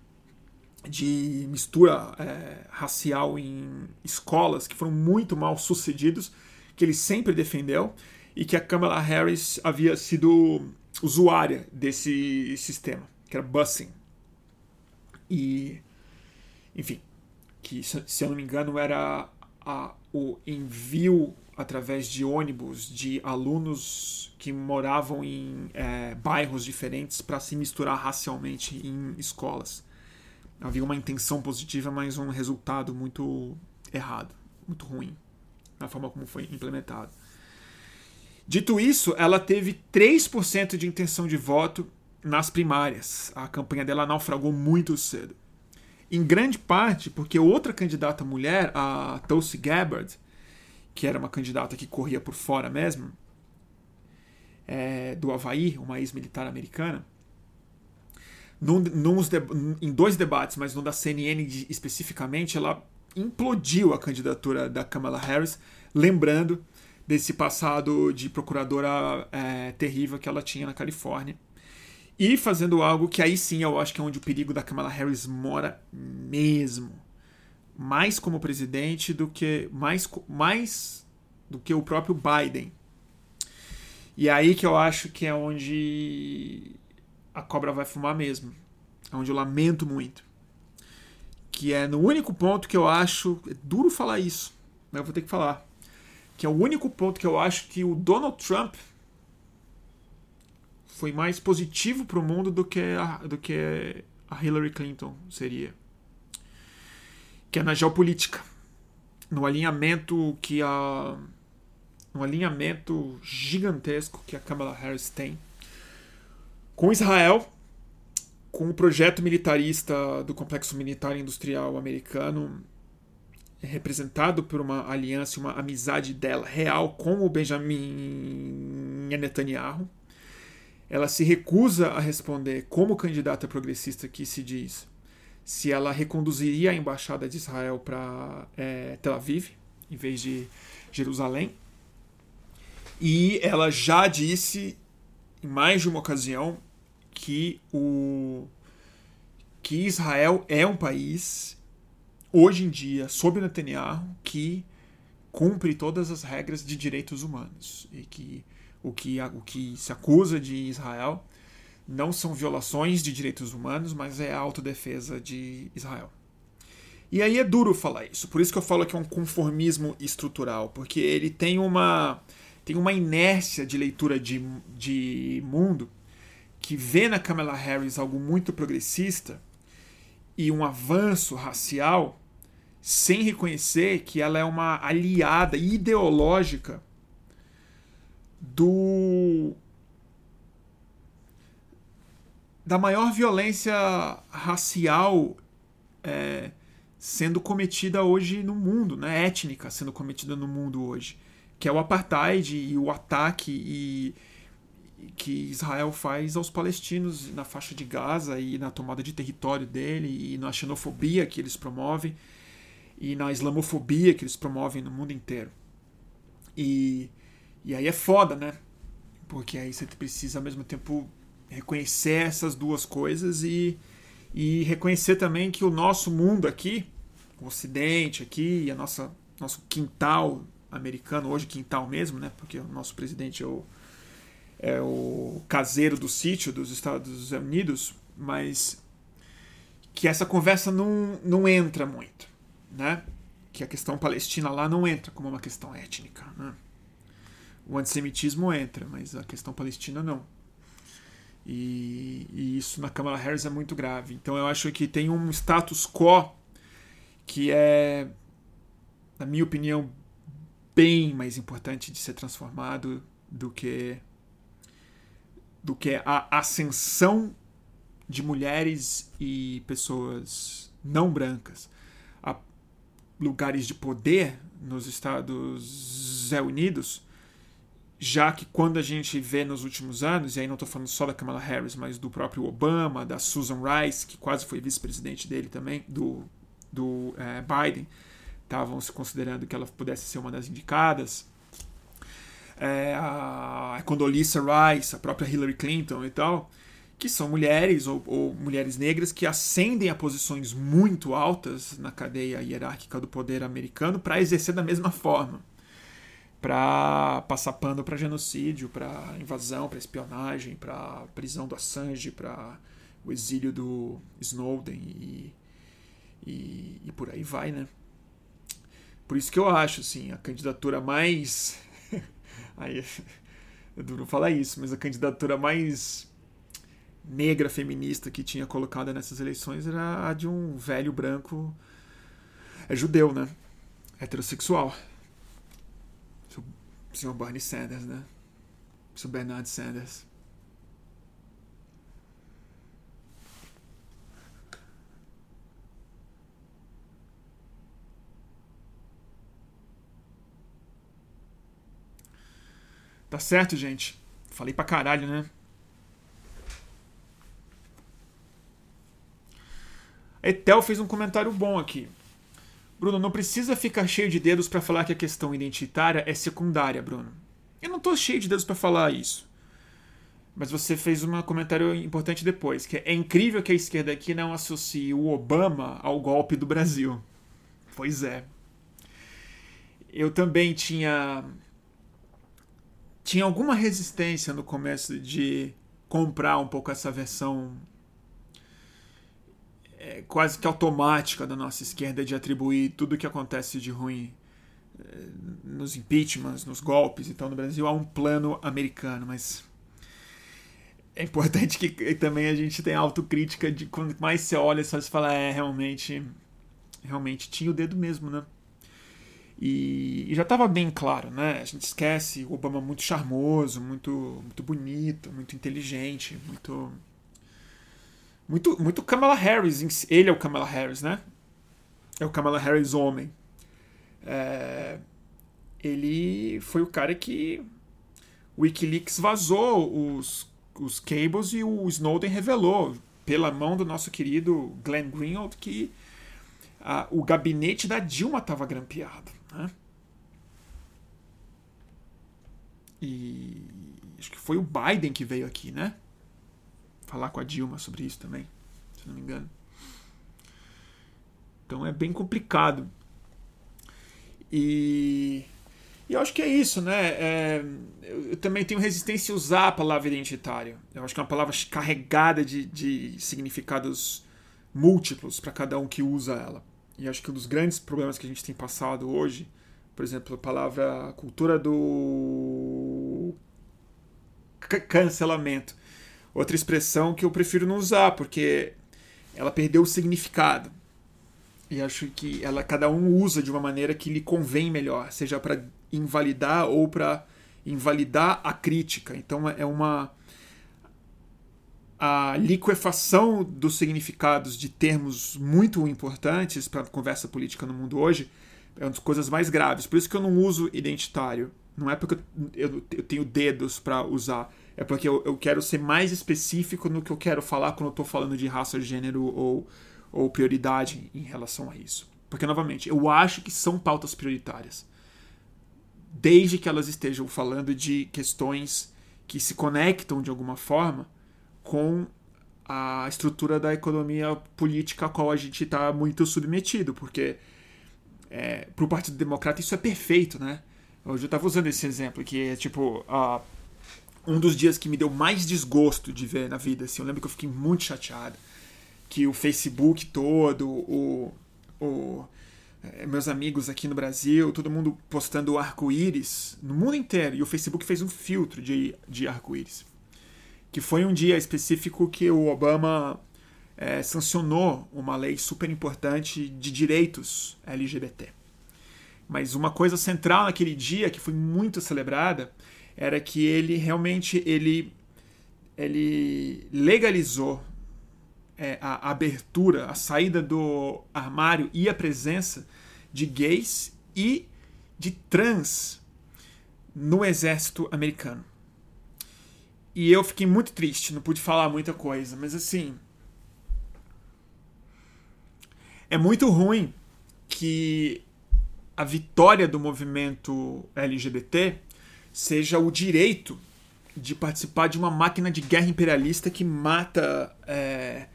de mistura é, racial em escolas que foram muito mal sucedidos, que ele sempre defendeu, e que a Kamala Harris havia sido usuária desse sistema, que era busing. E, enfim, que se eu não me engano era a, o envio através de ônibus de alunos que moravam em é, bairros diferentes para se misturar racialmente em escolas. Havia uma intenção positiva, mas um resultado muito errado, muito ruim na forma como foi implementado. Dito isso, ela teve 3% de intenção de voto nas primárias. A campanha dela naufragou muito cedo. Em grande parte porque outra candidata mulher, a Tulsi Gabbard, que era uma candidata que corria por fora mesmo, é, do Havaí, uma ex-militar americana, num, num, em dois debates, mas no da CNN especificamente, ela implodiu a candidatura da Kamala Harris, lembrando desse passado de procuradora é, terrível que ela tinha na Califórnia. E fazendo algo que aí sim eu acho que é onde o perigo da Kamala Harris mora mesmo. Mais como presidente do que mais, mais do que o próprio Biden. E é aí que eu acho que é onde a cobra vai fumar mesmo. É onde eu lamento muito. Que é no único ponto que eu acho. É duro falar isso, mas eu vou ter que falar que é o único ponto que eu acho que o Donald Trump foi mais positivo para o mundo do que, a, do que a Hillary Clinton seria. Que é na geopolítica. No alinhamento que a. No alinhamento gigantesco que a Kamala Harris tem com Israel, com o projeto militarista do complexo militar industrial americano representado por uma aliança, uma amizade dela real com o Benjamin Netanyahu. Ela se recusa a responder como candidata progressista que se diz se ela reconduziria a embaixada de Israel para é, Tel Aviv em vez de Jerusalém. E ela já disse em mais de uma ocasião que o que Israel é um país hoje em dia, sob Netanyahu, que cumpre todas as regras de direitos humanos e que o que, o que se acusa de Israel não são violações de direitos humanos, mas é a autodefesa de Israel. E aí é duro falar isso, por isso que eu falo que é um conformismo estrutural, porque ele tem uma, tem uma inércia de leitura de, de mundo que vê na Kamala Harris algo muito progressista e um avanço racial sem reconhecer que ela é uma aliada ideológica do da maior violência racial é, sendo cometida hoje no mundo, né? étnica sendo cometida no mundo hoje, que é o apartheid e o ataque e, que Israel faz aos palestinos na faixa de Gaza e na tomada de território dele e na xenofobia que eles promovem e na islamofobia que eles promovem no mundo inteiro. E, e aí é foda, né? Porque aí você precisa ao mesmo tempo reconhecer essas duas coisas e, e reconhecer também que o nosso mundo aqui, o Ocidente aqui, a nossa nosso quintal americano, hoje quintal mesmo, né? Porque o nosso presidente é o, é o caseiro do sítio dos Estados Unidos, mas que essa conversa não, não entra muito, né? Que a questão palestina lá não entra como uma questão étnica, né? O antissemitismo entra, mas a questão palestina não. E, e, isso na Kamala Harris é muito grave. Então eu acho que tem um status quo que é, na minha opinião, bem mais importante de ser transformado do que do que a ascensão de mulheres e pessoas não brancas a lugares de poder nos Estados Unidos, já que quando a gente vê nos últimos anos, e aí não estou falando só da Kamala Harris, mas do próprio Obama, da Susan Rice, que quase foi vice-presidente dele também, do, do é, Biden, estavam se considerando que ela pudesse ser uma das indicadas. É, a Condoleezza Rice, a própria Hillary Clinton e tal, que são mulheres ou, ou, mulheres negras que ascendem a posições muito altas na cadeia hierárquica do poder americano para exercer da mesma forma. Para passar pano para genocídio, para invasão, para espionagem, para prisão do Assange, para o exílio do Snowden e, e, e por aí vai, né? Por isso que eu acho, assim, a candidatura mais. [laughs] Aí é duro falar isso, mas a candidatura mais negra feminista que tinha colocada nessas eleições era a de um velho branco. É judeu, né? Heterossexual. Senhor Bernie Sanders, né? Senhor Bernard Sanders. Tá certo, gente? Falei pra caralho, né? Etel fez um comentário bom aqui. Bruno, não precisa ficar cheio de dedos para falar que a questão identitária é secundária, Bruno. Eu não tô cheio de dedos para falar isso. Mas você fez um comentário importante depois, que é incrível que a esquerda aqui não associe o Obama ao golpe do Brasil. Pois é. Eu também tinha tinha alguma resistência no começo de comprar um pouco essa versão é, quase que automática da nossa esquerda de atribuir tudo o que acontece de ruim é, nos impeachments, nos golpes e tal no Brasil a um plano americano, mas é importante que também a gente tenha autocrítica de quando mais você olha só se fala é realmente realmente tinha o dedo mesmo, né? E, e já estava bem claro, né? A gente esquece o Obama muito charmoso, muito, muito bonito, muito inteligente, muito. Muito, muito Kamala Harris. Ele é o Kamala Harris, né? É o Kamala Harris homem. É, ele foi o cara que o Wikileaks vazou os, os cables e o Snowden revelou, pela mão do nosso querido Glenn Greenwald, que o gabinete da Dilma estava grampeado. Né? E acho que foi o Biden que veio aqui, né? Falar com a Dilma sobre isso também, se não me engano. Então é bem complicado. E, e eu acho que é isso, né? É, eu, eu, também tenho resistência a usar a palavra identitário. Eu acho que é uma palavra carregada de, de significados múltiplos para cada um que usa ela. E acho que um dos grandes problemas que a gente tem passado hoje, por exemplo, a palavra cultura do cancelamento. Outra expressão que eu prefiro não usar, porque ela perdeu o significado. E acho que ela cada um usa de uma maneira que lhe convém melhor, seja para invalidar ou para invalidar a crítica. Então é uma a liquefação dos significados de termos muito importantes para a conversa política no mundo hoje é uma das coisas mais graves. Por isso que eu não uso identitário. Não é porque eu, eu tenho dedos para usar. É porque eu, eu, quero ser mais específico no que eu quero falar quando eu estou falando de raça, gênero ou, ou prioridade em relação a isso. Porque, novamente, eu acho que são pautas prioritárias. Desde que elas estejam falando de questões que se conectam de alguma forma com a estrutura da economia política a qual a gente está muito submetido, porque é, para o Partido Democrata isso é perfeito, né? Hoje eu estava usando esse exemplo, que é tipo uh, um dos dias que me deu mais desgosto de ver na vida. Assim, eu lembro que eu fiquei muito chateado que o Facebook todo, o, o é, meus amigos aqui no Brasil, todo mundo postando arco-íris no mundo inteiro. E o Facebook fez um filtro de, de arco-íris. Que foi um dia específico que o Obama é, sancionou uma lei super importante de direitos LGBT. Mas uma coisa central naquele dia, que foi muito celebrada, era que ele realmente ele, ele legalizou é, a abertura, a saída do armário e a presença de gays e de trans no exército americano. E eu fiquei muito triste, não pude falar muita coisa, mas assim. É muito ruim que a vitória do movimento LGBT seja o direito de participar de uma máquina de guerra imperialista que mata é,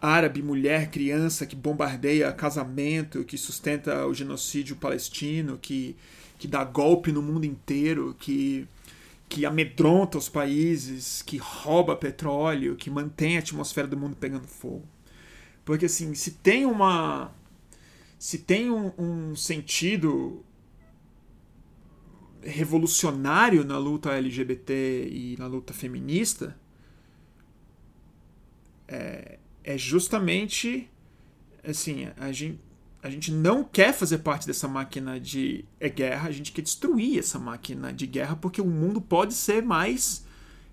árabe, mulher, criança, que bombardeia casamento, que sustenta o genocídio palestino, que, que dá golpe no mundo inteiro, que, que amedronta os países, que rouba petróleo, que mantém a atmosfera do mundo pegando fogo. Porque assim, se tem uma. Se tem um, um sentido revolucionário na luta LGBT e na luta feminista, é, é justamente assim, a gente, a gente não quer fazer parte dessa máquina de é guerra, a gente quer destruir essa máquina de guerra porque o mundo pode ser mais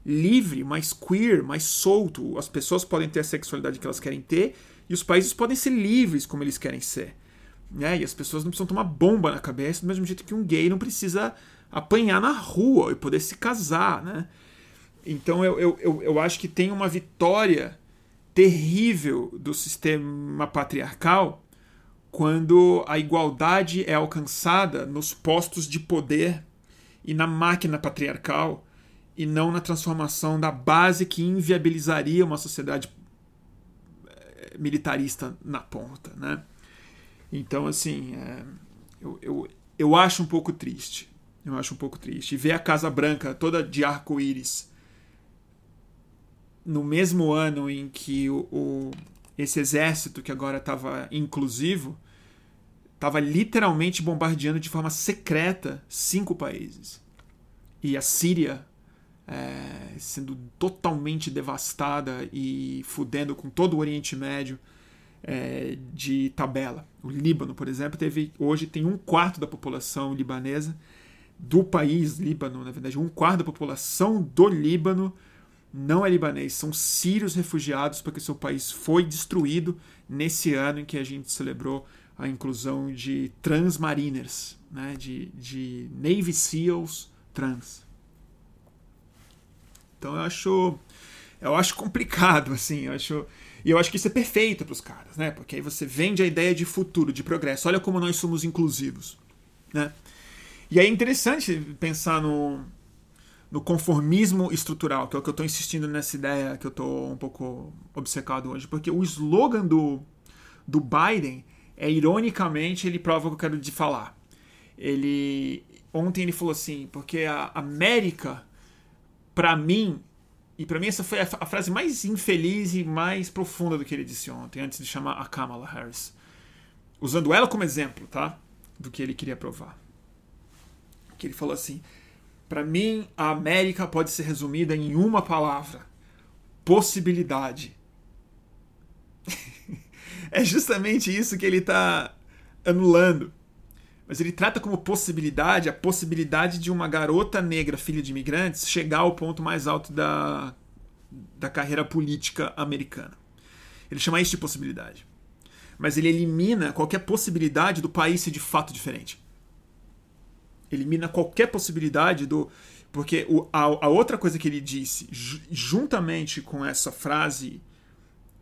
livre, mais queer, mais solto. As pessoas podem ter a sexualidade que elas querem ter e os países podem ser livres como eles querem ser. Né? E as pessoas não precisam tomar bomba na cabeça do mesmo jeito que um gay não precisa apanhar na rua e poder se casar. Né? Então eu, eu, eu, eu acho que tem uma vitória terrível do sistema patriarcal quando a igualdade é alcançada nos postos de poder e na máquina patriarcal e não na transformação da base que inviabilizaria uma sociedade eh, militarista na ponta, né? Então, assim, é, eu, eu, eu acho um pouco triste. Eu acho um pouco triste. E ver a Casa Branca toda de arco-íris no mesmo ano em que o, o esse exército que agora estava inclusivo estava literalmente bombardeando de forma secreta cinco países e a Síria é, sendo totalmente devastada e fudendo com todo o Oriente Médio é, de tabela. O Líbano, por exemplo, teve hoje tem um quarto da população libanesa do país Líbano, na verdade, um quarto da população do Líbano não é libanês, são sírios refugiados porque seu país foi destruído nesse ano em que a gente celebrou a inclusão de transmariners, né, de, de Navy SEALs trans. Então eu acho eu acho complicado assim, eu acho e eu acho que isso é perfeito para os caras, né? Porque aí você vende a ideia de futuro, de progresso. Olha como nós somos inclusivos, né? E é interessante pensar no no conformismo estrutural, que é o que eu estou insistindo nessa ideia que eu estou um pouco obcecado hoje, porque o slogan do, do Biden é ironicamente ele prova o que eu quero de falar. Ele ontem ele falou assim, porque a América para mim e para mim essa foi a, a, frase mais infeliz e mais profunda do que ele disse ontem, antes de chamar a Kamala Harris, usando ela como exemplo, tá, do que ele queria provar. Que ele falou assim: para mim, a América pode ser resumida em uma palavra: possibilidade. [laughs] é justamente isso que ele está anulando. Mas ele trata como possibilidade a possibilidade de uma garota negra, filha de imigrantes, chegar ao ponto mais alto da, da carreira política americana. Ele chama isso de possibilidade. Mas ele elimina qualquer possibilidade do país ser de fato diferente elimina qualquer possibilidade do. Porque o, a, a outra coisa que ele disse, juntamente com essa frase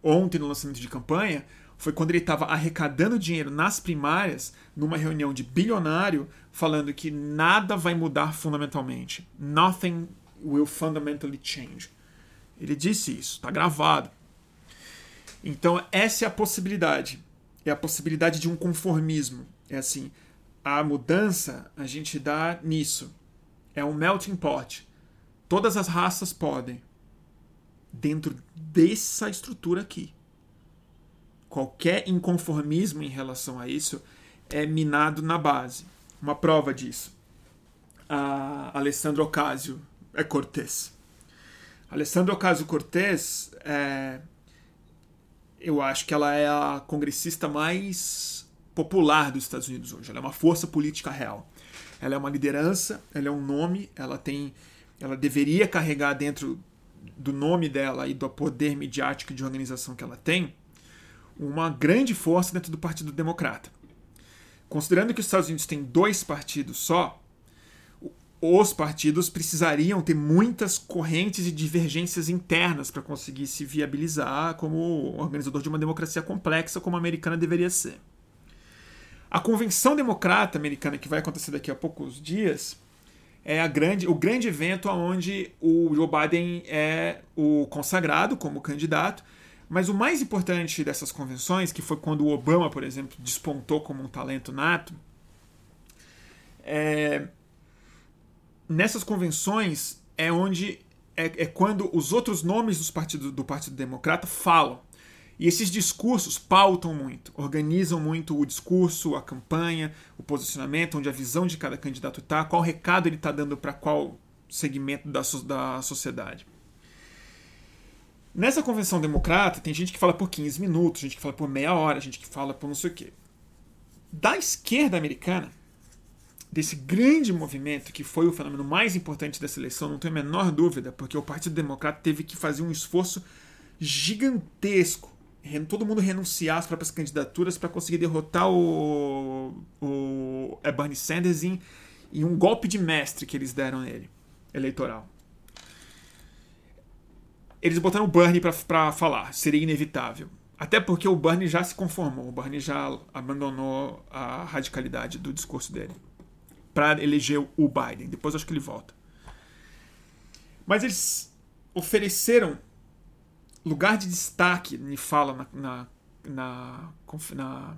ontem no lançamento de campanha, foi quando ele estava arrecadando dinheiro nas primárias, numa reunião de bilionário, falando que nada vai mudar fundamentalmente. Nothing will fundamentally change. Ele disse isso, está gravado. Então, essa é a possibilidade. É a possibilidade de um conformismo. É assim, a mudança a gente dá nisso. É um melting pot. Todas as raças podem. Dentro dessa estrutura aqui. Qualquer inconformismo em relação a isso é minado na base. Uma prova disso. A Alessandro Ocasio é Cortez. Alessandro Ocasio Cortez é, eu acho que ela é a congressista mais popular dos Estados Unidos hoje. Ela é uma força política real. Ela é uma liderança, ela é um nome, ela tem, ela deveria carregar dentro do nome dela e do poder midiático de organização que ela tem, uma grande força dentro do Partido Democrata. Considerando que os Estados Unidos têm dois partidos só, os partidos precisariam ter muitas correntes e divergências internas para conseguir se viabilizar como organizador de uma democracia complexa como a americana deveria ser. A convenção democrata americana que vai acontecer daqui a poucos dias é a grande, o grande evento onde o Joe Biden é o consagrado como candidato. Mas o mais importante dessas convenções, que foi quando o Obama, por exemplo, despontou como um talento nato, é, nessas convenções é onde é, é quando os outros nomes dos partidos, do Partido Democrata falam. E esses discursos pautam muito, organizam muito o discurso, a campanha, o posicionamento, onde a visão de cada candidato está, qual recado ele está dando para qual segmento da, da sociedade. Nessa convenção democrata, tem gente que fala por 15 minutos, gente que fala por meia hora, gente que fala por não sei o quê. Da esquerda americana, desse grande movimento que foi o fenômeno mais importante dessa eleição, não tenho a menor dúvida, porque o Partido Democrata teve que fazer um esforço gigantesco. Todo mundo renunciar às próprias candidaturas para conseguir derrotar o, o Bernie Sanders em, em um golpe de mestre que eles deram nele, eleitoral. Eles botaram o Bernie para falar, seria inevitável. Até porque o Bernie já se conformou, o Bernie já abandonou a radicalidade do discurso dele para eleger o Biden. Depois acho que ele volta. Mas eles ofereceram lugar de destaque, me fala na, na, na,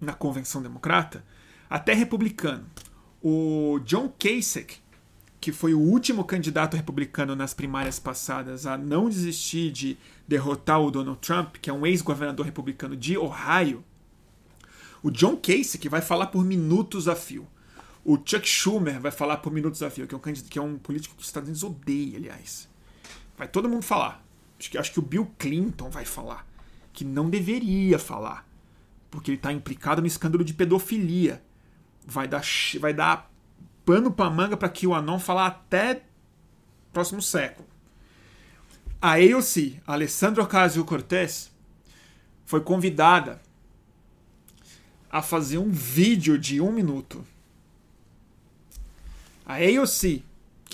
na, convenção democrata, até republicano. O John Kasich, que foi o último candidato republicano nas primárias passadas a não desistir de derrotar o Donald Trump, que é um ex-governador republicano de Ohio, o John Casey, que vai falar por minutos a fio. O Chuck Schumer vai falar por minutos a fio, que é um, que é um político que os Estados Unidos odeia, aliás. Vai todo mundo falar. Acho que, acho que o Bill Clinton vai falar. Que não deveria falar. Porque ele está implicado no escândalo de pedofilia. Vai dar, vai dar pano pra manga para que o Anon falar até próximo século. A AOC, Alessandro Ocasio-Cortez, foi convidada a fazer um vídeo de um minuto. A AOC,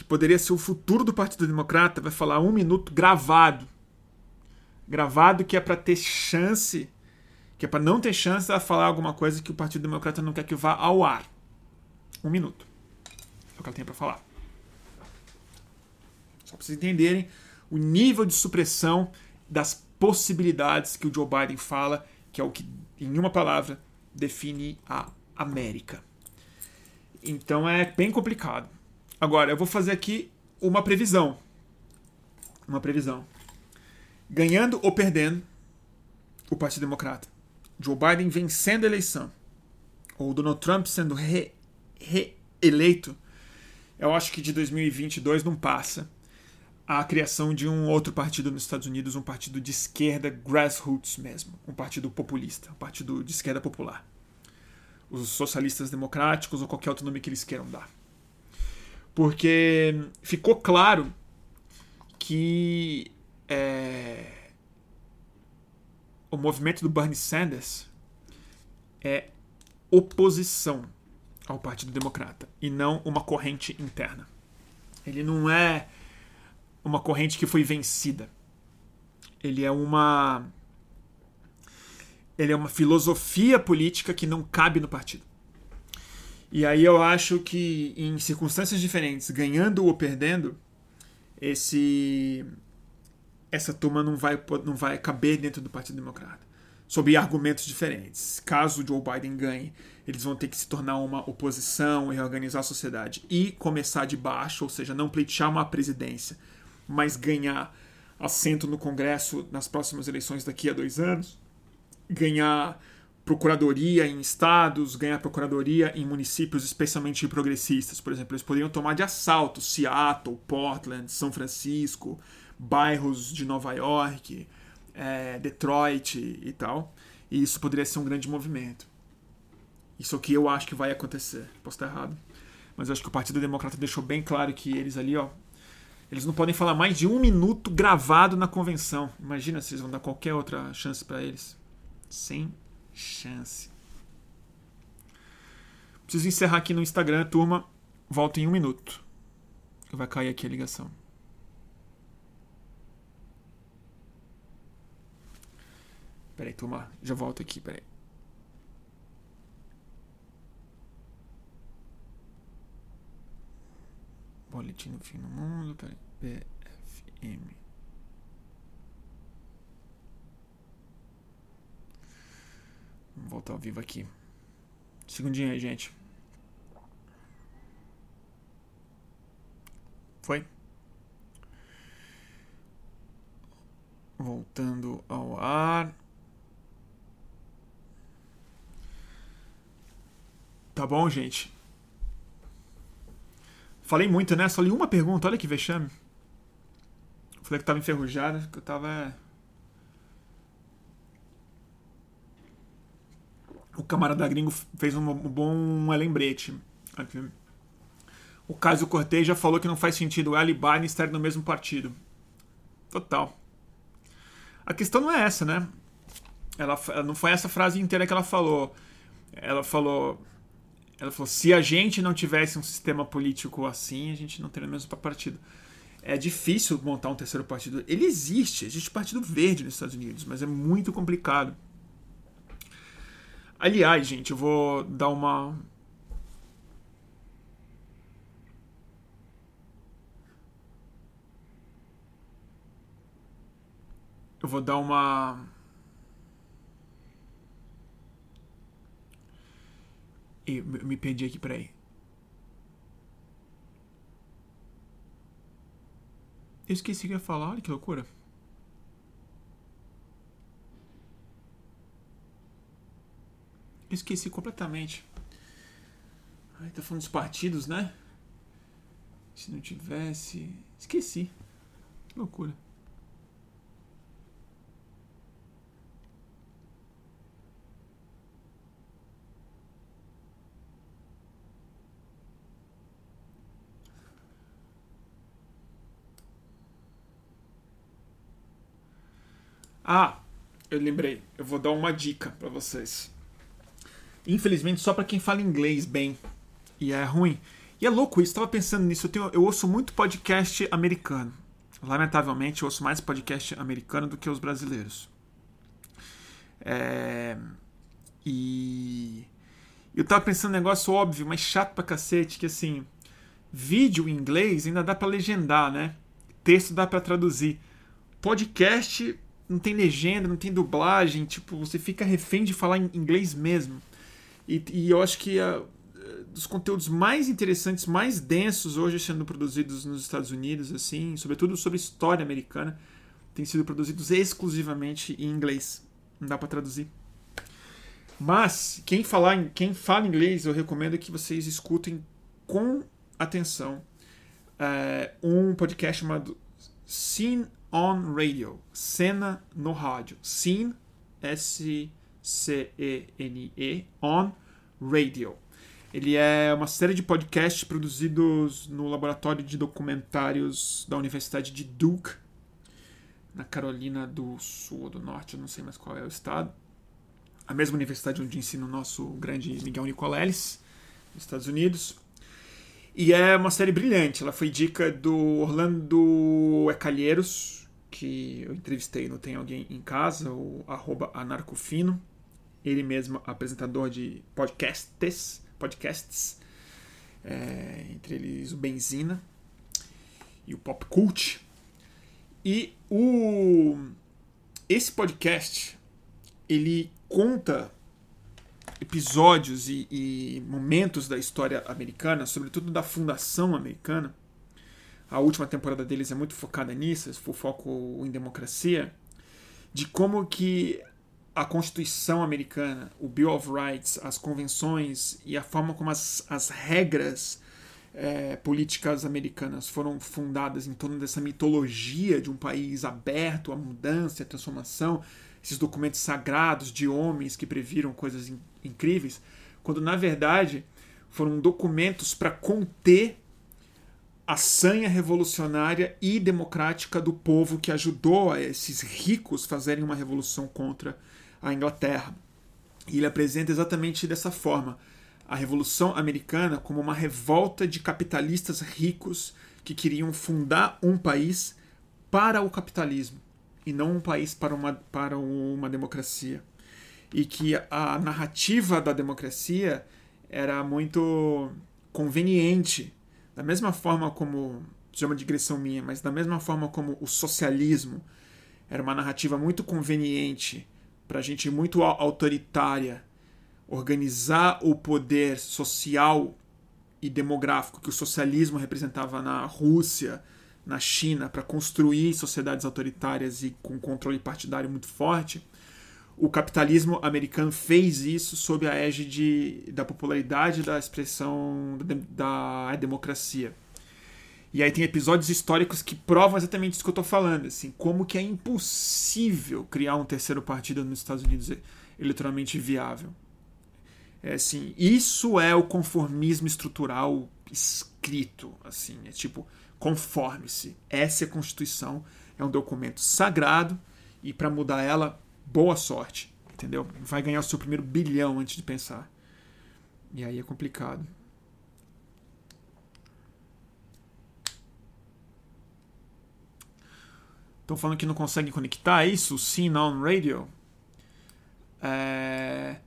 que poderia ser o futuro do Partido Democrata, vai falar um minuto gravado. Gravado que é para ter chance, que é para não ter chance de falar alguma coisa que o Partido Democrata não quer que vá ao ar. Um minuto. É o que ela tem para falar. Só para vocês entenderem o nível de supressão das possibilidades que o Joe Biden fala, que é o que, em uma palavra, define a América. Então é bem complicado. Agora, eu vou fazer aqui uma previsão. Uma previsão. Ganhando ou perdendo o Partido Democrata. Joe Biden vencendo a eleição. Ou Donald Trump sendo reeleito. eu acho que de 2022 não passa a criação de um outro partido nos Estados Unidos, um partido de esquerda grassroots mesmo, um partido populista, um partido de esquerda popular. Os socialistas democráticos ou qualquer outro nome que eles queiram dar. Porque ficou claro que é, o movimento do Bernie Sanders é oposição ao Partido Democrata e não uma corrente interna. Ele não é uma corrente que foi vencida. Ele é uma ele é uma filosofia política que não cabe no partido. E aí eu acho que em circunstâncias diferentes, ganhando ou perdendo, esse essa turma não vai, não vai caber dentro do Partido Democrata. Sob argumentos diferentes. Caso Joe Biden ganhe, eles vão ter que se tornar uma oposição e reorganizar a sociedade e começar de baixo, ou seja, não pleitear uma presidência, mas ganhar assento no Congresso nas próximas eleições daqui a dois anos, ganhar procuradoria em estados, ganhar procuradoria em municípios especialmente progressistas. Por exemplo, eles poderiam tomar de assalto Seattle, Portland, São Francisco, bairros de Nova York, é, Detroit e tal. E isso poderia ser um grande movimento. Isso é o que eu acho que vai acontecer. Posso estar errado. Mas eu acho que o Partido Democrata deixou bem claro que eles ali, ó, eles não podem falar mais de um minuto gravado na convenção. Imagina se eles vão dar qualquer outra chance para eles. Sem chance. Preciso encerrar aqui no Instagram, turma. Volto em um minuto. Vai cair aqui a ligação. Peraí, turma. Já volto aqui, peraí. Boletim do fim do mundo, peraí. BFM. Vamos voltar ao vivo aqui. Segundinho aí, gente. Foi? Voltando ao ar. Tá bom, gente? Falei muito, né? Só li uma pergunta, olha que vexame. Falei que tava enferrujado, que eu tava. O camarada gringo fez um bom lembrete. Aqui. O Cássio Cortez já falou que não faz sentido ela e Biden estarem no mesmo partido. Total. A questão não é essa, né? Ela, não foi essa frase inteira que ela falou. Ela falou ela falou: se a gente não tivesse um sistema político assim, a gente não teria o mesmo partido. É difícil montar um terceiro partido. Ele existe, existe Partido Verde nos Estados Unidos, mas é muito complicado. Aliás, gente, eu vou dar uma. Eu vou dar uma Eu me perdi aqui, peraí. Eu esqueci o que ia falar, olha que loucura. Esqueci completamente. Ai, tá falando dos partidos, né? Se não tivesse. Esqueci. Que loucura. Ah, eu lembrei. Eu vou dar uma dica para vocês. Infelizmente, só para quem fala inglês bem. E é ruim. E é louco isso, eu tava pensando nisso. Eu, tenho, eu ouço muito podcast americano. Lamentavelmente, eu ouço mais podcast americano do que os brasileiros. É... E. Eu tava pensando um negócio óbvio, mas chato pra cacete, que assim. Vídeo em inglês ainda dá para legendar, né? Texto dá para traduzir. Podcast não tem legenda, não tem dublagem, tipo, você fica refém de falar em inglês mesmo. E, e eu acho que a, dos conteúdos mais interessantes, mais densos hoje sendo produzidos nos Estados Unidos, assim, sobretudo sobre história americana, têm sido produzidos exclusivamente em inglês. Não dá para traduzir. Mas quem falar, quem fala inglês, eu recomendo que vocês escutem com atenção é, um podcast chamado Scene on Radio, cena no rádio. Scene, S-C-E-N-E, on radio. Ele é uma série de podcasts produzidos no laboratório de documentários da Universidade de Duke, na Carolina do Sul ou do Norte, eu não sei mais qual é o estado. A mesma universidade onde ensina o nosso grande Miguel Nicoleles, nos Estados Unidos. E é uma série brilhante. Ela foi dica do Orlando Ecalheiros, que eu entrevistei no Tem Alguém em Casa, o arroba anarcofino, ele mesmo apresentador de podcasts, podcasts é, entre eles o Benzina e o Pop Cult. E o esse podcast ele conta episódios e, e, momentos da história americana, sobretudo da fundação americana. A última temporada deles é muito focada nisso, o foco em democracia, de como que a Constituição americana, o Bill of Rights, as convenções e a forma como as, as regras é, políticas americanas foram fundadas em torno dessa mitologia de um país aberto à mudança, à transformação, esses documentos sagrados de homens que previram coisas in incríveis, quando na verdade foram documentos para conter a sanha revolucionária e democrática do povo que ajudou a esses ricos fazerem uma revolução contra a Inglaterra. E ele apresenta exatamente dessa forma a Revolução Americana como uma revolta de capitalistas ricos que queriam fundar um país para o capitalismo e não um país para uma, para uma democracia. E que a narrativa da democracia era muito conveniente, da mesma forma como, chama de digressão minha, mas da mesma forma como o socialismo era uma narrativa muito conveniente para gente muito autoritária organizar o poder social e demográfico que o socialismo representava na Rússia, na China, para construir sociedades autoritárias e com controle partidário muito forte, o capitalismo americano fez isso sob a égide da popularidade da expressão da, da democracia. E aí tem episódios históricos que provam exatamente isso que eu estou falando, assim, como que é impossível criar um terceiro partido nos Estados Unidos eleitoralmente viável. É assim, isso é o conformismo estrutural escrito, assim, é tipo, conforme-se. Essa é a Constituição, é um documento sagrado e para mudar ela, boa sorte, entendeu? Vai ganhar o seu primeiro bilhão antes de pensar. E aí é complicado. Estão falando que não conseguem conectar isso? Sim, non radio. É...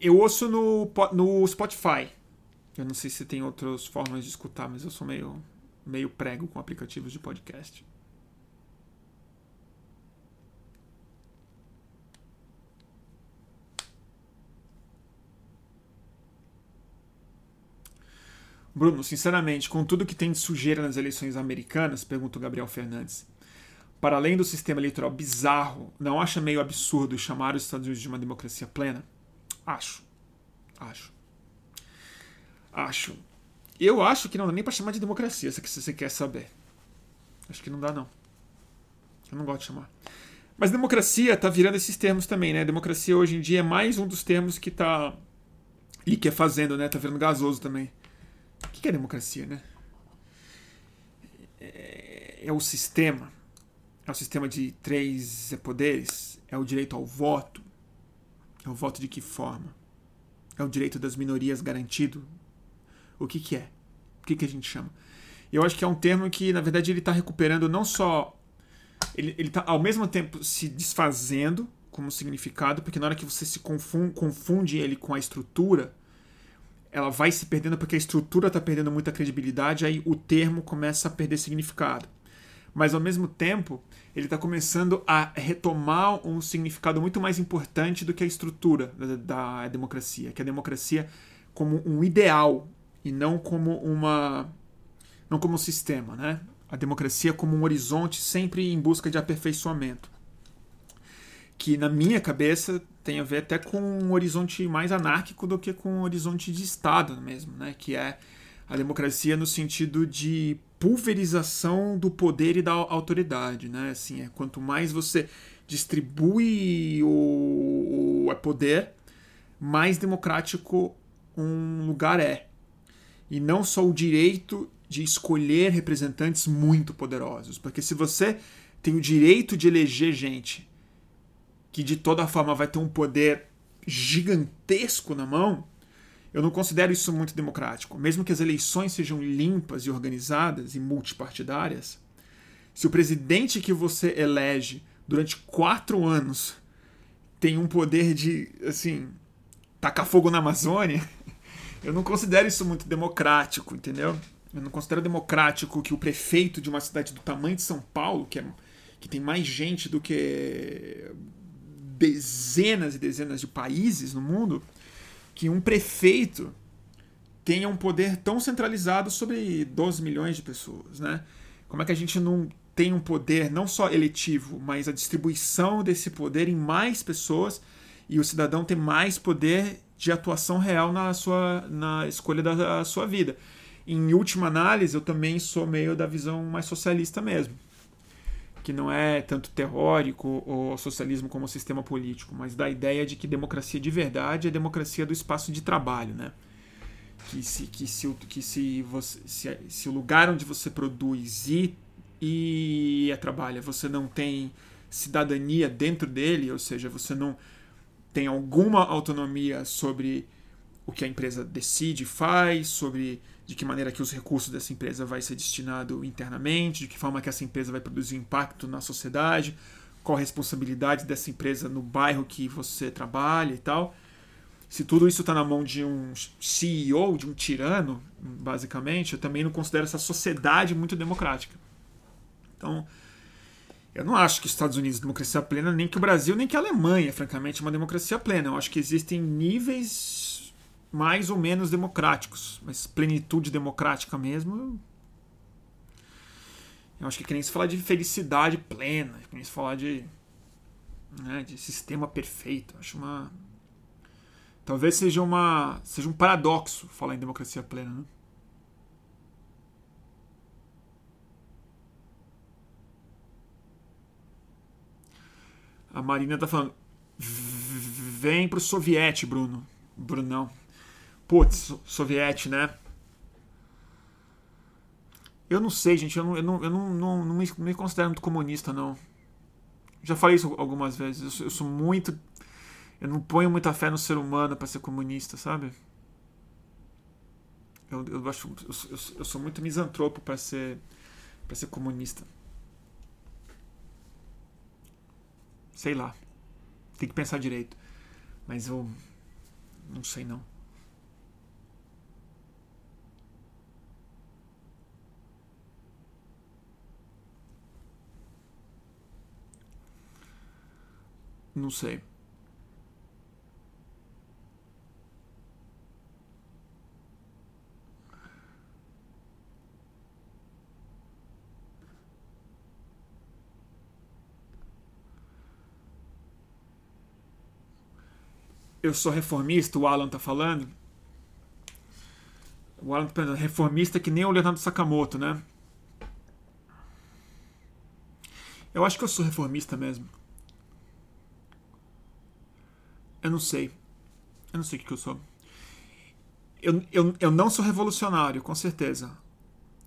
Eu ouço no, no Spotify. Eu não sei se tem outras formas de escutar, mas eu sou meio, meio prego com aplicativos de podcast. Bruno, sinceramente, com tudo que tem de sujeira nas eleições americanas, pergunta o Gabriel Fernandes, para além do sistema eleitoral bizarro, não acha meio absurdo chamar os Estados Unidos de uma democracia plena? Acho. Acho. Acho. Eu acho que não dá nem para chamar de democracia, se você quer saber. Acho que não dá, não. Eu não gosto de chamar. Mas democracia tá virando esses termos também, né? Democracia hoje em dia é mais um dos termos que tá. E que é fazendo, né? Tá virando gasoso também. O que é democracia, né? É, é o sistema. É o sistema de três poderes. É o direito ao voto é o voto de que forma? É o direito das minorias garantido? O que, que é? O que, que a gente chama? Eu acho que é um termo que, na verdade, ele está recuperando não só. Ele está, ao mesmo tempo, se desfazendo como significado, porque na hora que você se confunde, confunde ele com a estrutura, ela vai se perdendo porque a estrutura está perdendo muita credibilidade, aí o termo começa a perder significado. Mas, ao mesmo tempo, ele está começando a retomar um significado muito mais importante do que a estrutura da, da, democracia, que é a democracia como um ideal e não como uma não como um sistema, né? A democracia como um horizonte sempre em busca de aperfeiçoamento, que na minha cabeça tem a ver até com um horizonte mais anárquico do que com um horizonte de Estado mesmo, né? Que é a democracia no sentido de pulverização do poder e da autoridade, né? Assim, é quanto mais você distribui o, o poder, mais democrático um lugar é. E não só o direito de escolher representantes muito poderosos, porque se você tem o direito de eleger gente que de toda forma vai ter um poder gigantesco na mão, eu não considero isso muito democrático. Mesmo que as eleições sejam limpas e organizadas e multipartidárias, se o presidente que você elege durante quatro anos tem um poder de, assim, tacar fogo na Amazônia, [laughs] eu não considero isso muito democrático, entendeu? Eu não considero democrático que o prefeito de uma cidade do tamanho de São Paulo, que, é, que tem mais gente do que dezenas e dezenas de países no mundo, que um prefeito tenha um poder tão centralizado sobre 12 milhões de pessoas, né? Como é que a gente não tem um poder não só eletivo, mas a distribuição desse poder em mais pessoas e o cidadão ter mais poder de atuação real na sua na escolha da sua vida. Em última análise, eu também sou meio da visão mais socialista mesmo, que não é tanto teórico ou socialismo como sistema político, mas da ideia de que democracia de verdade é democracia do espaço de trabalho, né? Que se, que se, que se, você, se, se o lugar onde você produz e, e é trabalha, você não tem cidadania dentro dele, ou seja, você não tem alguma autonomia sobre o que a empresa decide, faz, sobre de que maneira que os recursos dessa empresa vai ser destinado internamente, de que forma que essa empresa vai produzir impacto na sociedade, qual a responsabilidade dessa empresa no bairro que você trabalha e tal. Se tudo isso está na mão de um CEO, de um tirano, basicamente, eu também não considero essa sociedade muito democrática. Então, eu não acho que os Estados Unidos é democracia plena, nem que o Brasil, nem que a Alemanha, francamente, é uma democracia plena. Eu acho que existem níveis mais ou menos democráticos. Mas plenitude democrática mesmo. Eu acho que que nem se falar de felicidade plena, que nem se falar de, né, de sistema perfeito. Acho uma. Talvez seja uma. seja um paradoxo falar em democracia plena, né? A Marina tá falando. Vem pro soviete, Bruno. Brunão. Putz, soviete, né? Eu não sei, gente. Eu não, eu não, eu não, não, não, me, me considero muito comunista, não. Já falei isso algumas vezes. Eu sou, eu sou muito. Eu não ponho muita fé no ser humano para ser comunista, sabe? Eu, eu acho. Eu, eu sou muito misantropo para ser. para ser comunista. Sei lá. Tem que pensar direito. Mas eu. Não sei não. Não sei. Eu sou reformista, o Alan tá falando. O Alan tá falando, reformista que nem o Leonardo Sakamoto, né? Eu acho que eu sou reformista mesmo. Eu não sei. Eu não sei o que, eu sou. Eu, eu, eu não sou revolucionário, com certeza.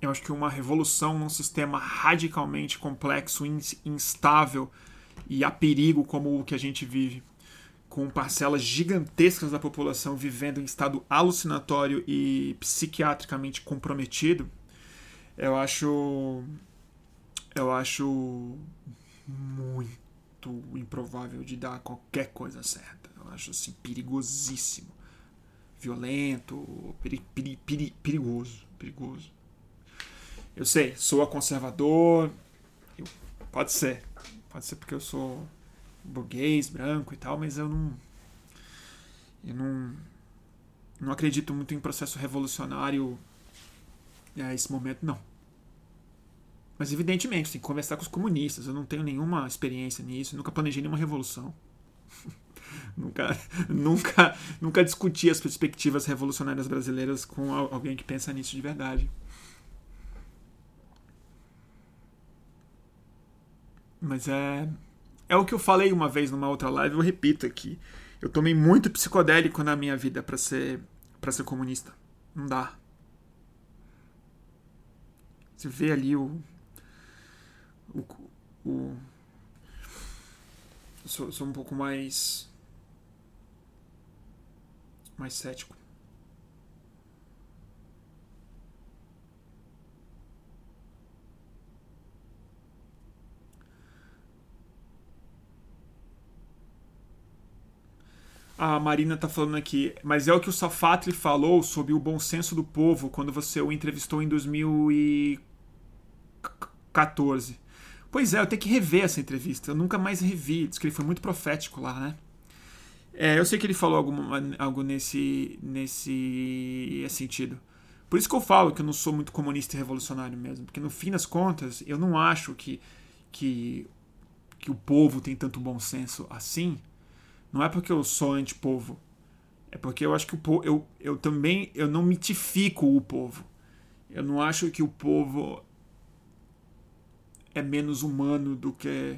Eu acho que uma revolução num sistema radicalmente complexo, instável e a perigo como o que a gente vive, com parcelas gigantescas da população vivendo em estado alucinatório e psiquiatricamente comprometido, eu acho. Eu acho muito improvável de dar qualquer coisa certa. Acho assim perigosíssimo. Violento, peri, peri, peri, perigoso, perigoso. Eu sei, sou conservador. Eu, pode ser. Pode ser porque eu sou burguês, branco e tal, mas eu não. Eu não. Não acredito muito em processo revolucionário a esse momento, não. Mas evidentemente, tem que conversar com os comunistas. Eu não tenho nenhuma experiência nisso, nunca planejei nenhuma revolução. [laughs] nunca, [laughs] nunca, nunca discuti as perspectivas revolucionárias brasileiras com alguém que pensa nisso de verdade. Mas é. É o que eu falei uma vez numa outra live, eu repito aqui. Eu tomei muito psicodélico na minha vida para ser para ser comunista. Não dá. Você vê ali o o, o eu sou, sou um pouco mais mais cético. A Marina tá falando aqui, mas é o que o Safatli falou sobre o bom senso do povo quando você o entrevistou em 2014. Pois é, eu tenho que rever essa entrevista. Eu nunca mais revi. Diz que ele foi muito profético lá, né? É, eu sei que ele falou algo, algo nesse, nesse sentido. Por isso que eu falo que eu não sou muito comunista e revolucionário mesmo. Porque no fim das contas, eu não acho que, que, que o povo tem tanto bom senso assim. Não é porque eu sou anti-povo. É porque eu acho que o povo. Eu, eu também eu não mitifico o povo. Eu não acho que o povo é menos humano do que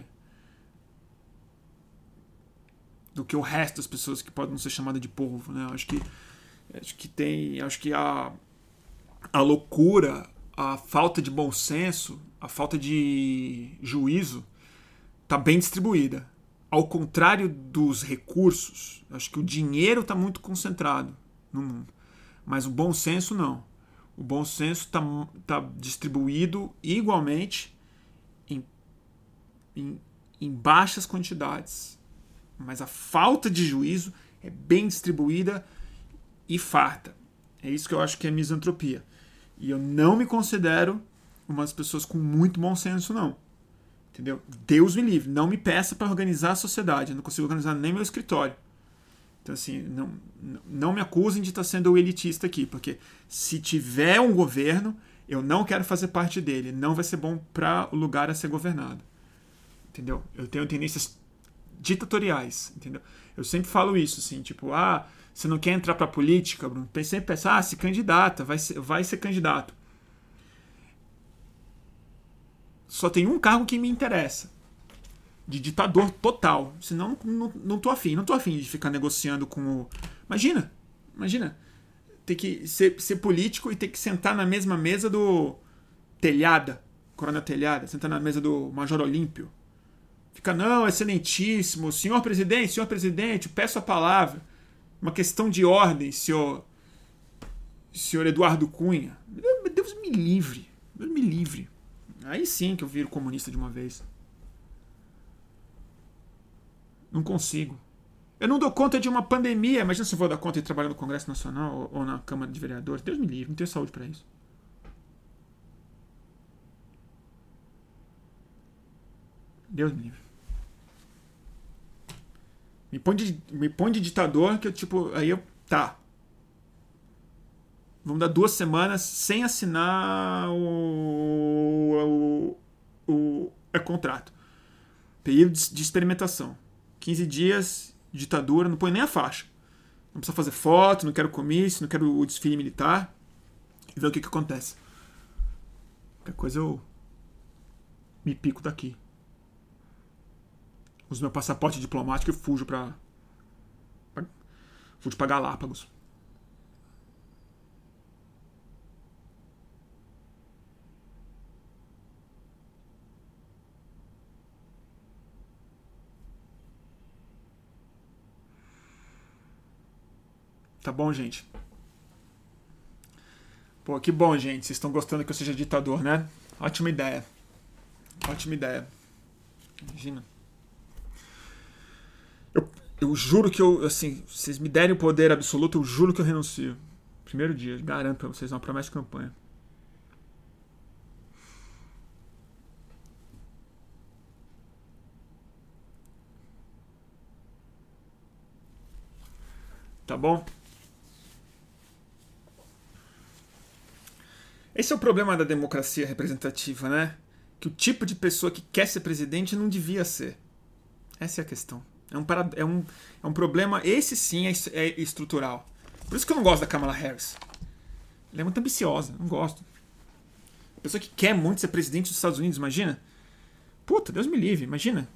do que o resto das pessoas que podem ser chamadas de povo, né? Acho que acho que tem, acho que a a loucura, a falta de bom senso, a falta de juízo está bem distribuída. Ao contrário dos recursos, acho que o dinheiro está muito concentrado no mundo, mas o bom senso não. O bom senso está tá distribuído igualmente em, em, em baixas quantidades, mas a falta de juízo é bem distribuída e farta. É isso que eu acho que é misantropia. E eu não me considero umas pessoas com muito bom senso, não. Entendeu? Deus me livre. Não me peça para organizar a sociedade. Eu não consigo organizar nem meu escritório. Então, assim, não, não me acusem de estar sendo elitista aqui, porque se tiver um governo, eu não quero fazer parte dele. Não vai ser bom para o lugar a ser governado. Entendeu? Eu tenho tendências ditatoriais, entendeu? Eu sempre falo isso, assim, tipo, ah, você não quer entrar para política, Bruno? Sempre pensar, ah, se candidata, vai ser, vai ser candidato. Só tem um cargo que me interessa. De ditador total. Senão, não, não tô afim. Não tô afim de ficar negociando com o. Imagina! Imagina! Ter que ser, ser político e ter que sentar na mesma mesa do Telhada. Corona Telhada. Sentar na mesa do Major Olímpio. Fica, não, excelentíssimo. Senhor presidente, senhor presidente, peço a palavra. Uma questão de ordem, senhor. Senhor Eduardo Cunha. Deus me livre. Deus me livre. Aí sim que eu viro comunista de uma vez. Não consigo. Eu não dou conta de uma pandemia. Imagina se eu vou dar conta de trabalhar no Congresso Nacional ou, na Câmara de Vereadores. Deus me livre, não tenho saúde para isso. Deus me livre. Me põe de, me põe de ditador que eu, tipo, aí eu. Tá. Vamos dar duas semanas sem assinar o. o, o é contrato. Período de, de experimentação. 15 dias, ditadura, não põe nem a faixa. Não precisa fazer foto, não quero comício, não quero o desfile militar. E ver o que, que acontece. Qualquer coisa eu me pico daqui uso meu passaporte diplomático e fujo para fujo para Galápagos. Tá bom, gente? Pô, que bom, gente. Vocês estão gostando que eu seja ditador, né? Ótima ideia. Ótima ideia. Imagina. Eu juro que eu, assim, vocês me derem o poder absoluto, eu juro que eu renuncio. Primeiro dia, garanto pra vocês, uma promessa de campanha. Tá bom? Esse é o problema da democracia representativa, né? Que o tipo de pessoa que quer ser presidente não devia ser. Essa é a questão. É um, é um, é um problema, esse sim é, é estrutural. Por isso que eu não gosto da Kamala Harris. Ela é muito ambiciosa, não gosto. Pessoa que quer muito ser presidente dos Estados Unidos, imagina? Puta, Deus me livre, imagina.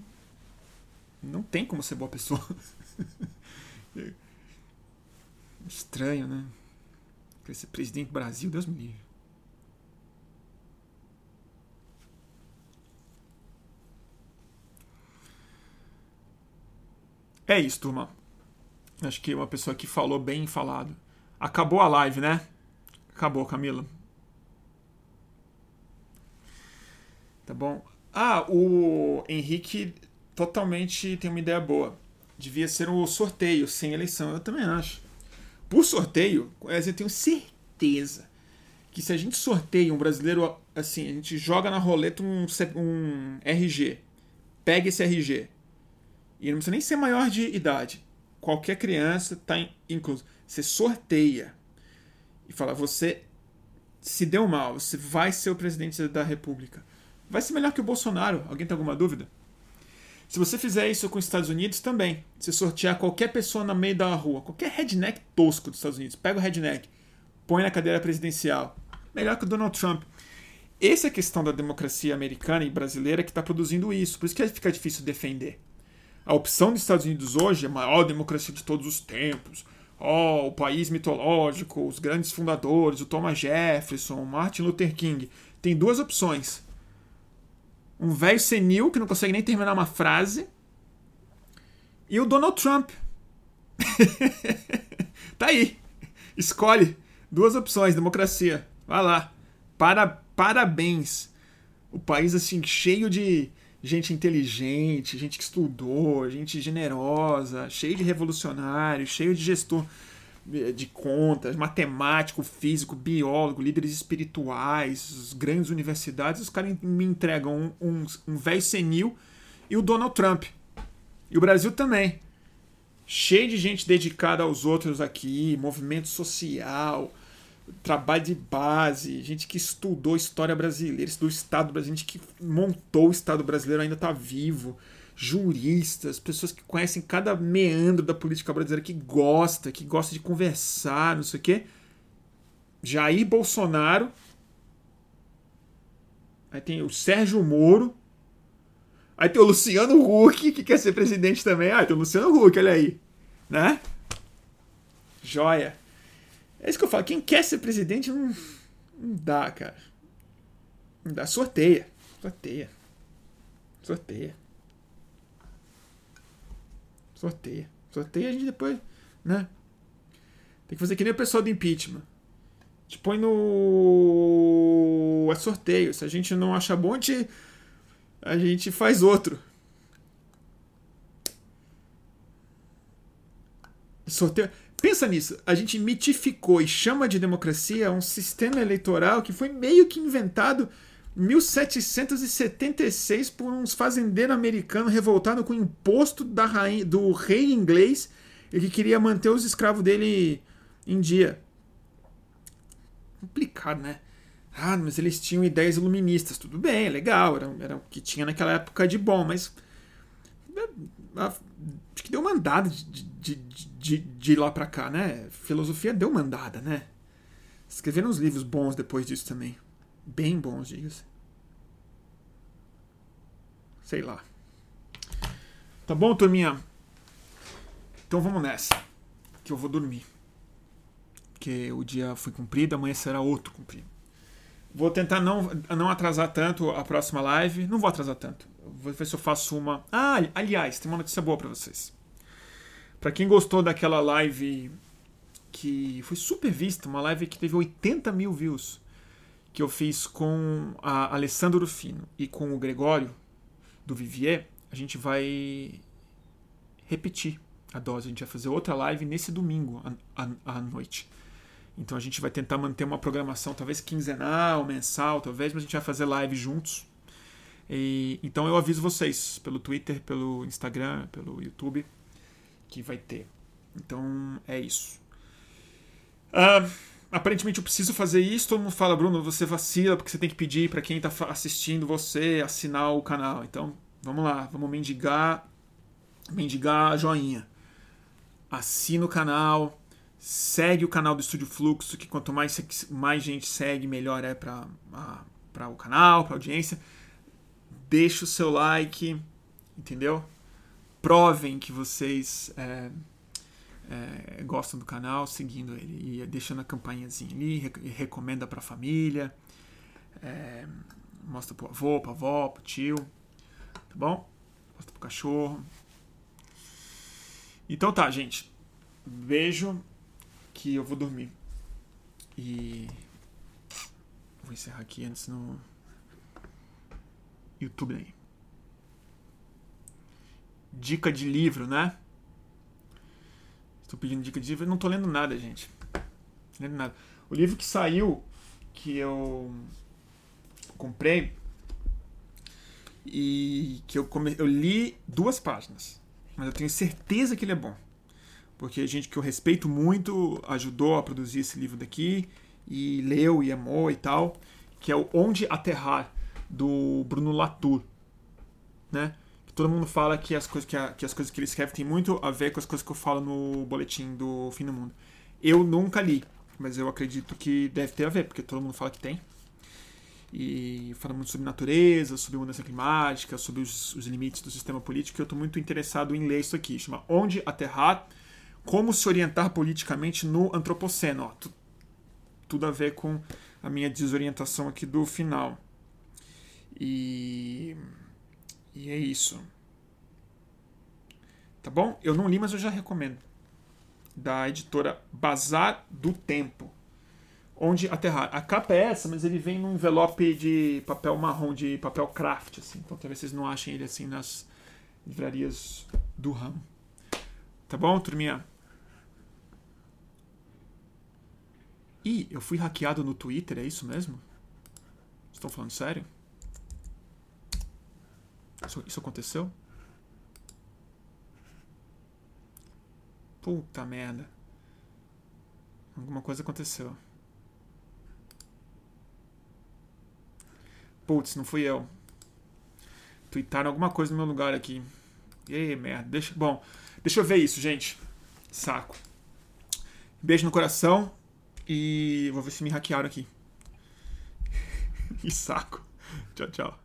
Não tem como ser boa pessoa. [laughs] Estranho, né? Quer ser presidente do Brasil, Deus me livre. É isso, turma. Acho que uma pessoa que falou bem falado. Acabou a live, né? Acabou, Camila. Tá bom? Ah, o Henrique totalmente tem uma ideia boa. devia ser o sorteio, sem eleição. Eu também acho. Por sorteio, eu tenho certeza que se a gente sorteia um brasileiro assim, a gente joga na roleta um, um RG, pega esse RG, e não precisa nem ser maior de idade. Qualquer criança está incluso. Você sorteia e fala: você se deu mal, você vai ser o presidente da República. Vai ser melhor que o Bolsonaro. Alguém tem alguma dúvida? Se você fizer isso com os Estados Unidos, também. Se sortear qualquer pessoa no meio da rua, qualquer redneck tosco dos Estados Unidos, pega o redneck, põe na cadeira presidencial. Melhor que o Donald Trump. Essa é a questão da democracia americana e brasileira que está produzindo isso. Por isso que fica difícil defender. A opção dos Estados Unidos hoje é a maior democracia de todos os tempos. Oh, o país mitológico, os grandes fundadores, o Thomas Jefferson, Martin Luther King. Tem duas opções um velho senil que não consegue nem terminar uma frase, e o Donald Trump. [laughs] tá aí. Escolhe duas opções, democracia. Vai lá. Para, parabéns. O país assim cheio de gente inteligente, gente que estudou, gente generosa, cheio de revolucionários, cheio de gestor de contas, matemático, físico, biólogo, líderes espirituais, grandes universidades, os caras me entregam um, um, um velho senil e o Donald Trump. E o Brasil também. Cheio de gente dedicada aos outros aqui, movimento social, trabalho de base, gente que estudou história brasileira, estudou Estado brasileiro, gente que montou o Estado brasileiro ainda está vivo juristas, pessoas que conhecem cada meandro da política brasileira, que gosta, que gosta de conversar, não sei o quê. Jair Bolsonaro. Aí tem o Sérgio Moro. Aí tem o Luciano Huck, que quer ser presidente também. Ah, tem o Luciano Huck, olha aí. Né? Joia. É isso que eu falo. Quem quer ser presidente não, não dá, cara. Não dá. Sorteia. Sorteia. Sorteia. Sorteia. Sorteia a gente depois, né? Tem que fazer que nem o pessoal do impeachment. A gente põe no. É sorteio. Se a gente não achar bom, a gente, a gente faz outro. Sorteio. Pensa nisso. A gente mitificou e chama de democracia um sistema eleitoral que foi meio que inventado 1776 por uns fazendeiros americanos revoltados com o imposto da rainha, do rei inglês e que queria manter os escravos dele em dia. Complicado, né? Ah, mas eles tinham ideias iluministas. Tudo bem, legal, era, era o que tinha naquela época de bom, mas. É, acho que deu mandada de, de, de, de lá pra cá, né? Filosofia deu mandada, né? Escreveram uns livros bons depois disso também. Bem bons, diga-se. Sei lá. Tá bom, turminha? Então vamos nessa. Que eu vou dormir. Porque o dia foi cumprido, amanhã será outro cumprido. Vou tentar não, não atrasar tanto a próxima live. Não vou atrasar tanto. Vou ver se eu faço uma. Ah, aliás, tem uma notícia boa para vocês. Para quem gostou daquela live que foi super vista, uma live que teve 80 mil views que eu fiz com a Alessandro Rufino e com o Gregório do Vivier, a gente vai repetir a dose. A gente vai fazer outra live nesse domingo à noite. Então a gente vai tentar manter uma programação, talvez quinzenal, mensal, talvez, mas a gente vai fazer live juntos. E, então eu aviso vocês pelo Twitter, pelo Instagram, pelo YouTube que vai ter. Então é isso. Uh, aparentemente eu preciso fazer isso. Todo mundo fala, Bruno, você vacila porque você tem que pedir para quem está assistindo você assinar o canal. Então, vamos lá, vamos mendigar, mendigar joinha. Assina o canal, segue o canal do Estúdio Fluxo, que quanto mais, mais gente segue, melhor é para o canal, para a audiência. Deixa o seu like, entendeu? Provem que vocês é, é, gostam do canal, seguindo ele e deixando a campainhazinha ali, recomenda para a família, é, mostra pro avô, pra avó, pro tio, tá bom? Mostra pro cachorro. Então tá, gente. Beijo que eu vou dormir. E vou encerrar aqui antes no YouTube aí. Dica de livro, né? pedindo dica de livro. Eu não tô lendo nada, gente. Não lendo nada. O livro que saiu, que eu comprei, e que eu, come... eu li duas páginas. Mas eu tenho certeza que ele é bom. Porque a gente que eu respeito muito ajudou a produzir esse livro daqui, e leu e amou e tal, que é o Onde Aterrar, do Bruno Latour. Né? Todo mundo fala que as, coisas, que, a, que as coisas que ele escreve têm muito a ver com as coisas que eu falo no boletim do Fim do Mundo. Eu nunca li, mas eu acredito que deve ter a ver, porque todo mundo fala que tem. E fala muito sobre natureza, sobre mudança climática, sobre os, os limites do sistema político. Eu estou muito interessado em ler isso aqui. Chama Onde Aterrar, Como se orientar politicamente no Antropoceno. Ó, tudo a ver com a minha desorientação aqui do final. E e é isso. Tá bom? Eu não li, mas eu já recomendo. Da editora Bazar do Tempo. Onde aterrar. A capa é essa, mas ele vem num envelope de papel marrom, de papel craft, assim. Então talvez vocês não achem ele assim nas livrarias do ramo. Tá bom, turminha? Ih, eu fui hackeado no Twitter, é isso mesmo? Estão falando sério? Isso, isso aconteceu? Puta merda. Alguma coisa aconteceu. Putz, não fui eu. Tweetaram alguma coisa no meu lugar aqui. Ei, merda. Deixa, bom, deixa eu ver isso, gente. Saco. Beijo no coração. E vou ver se me hackearam aqui. [laughs] e saco. Tchau, tchau.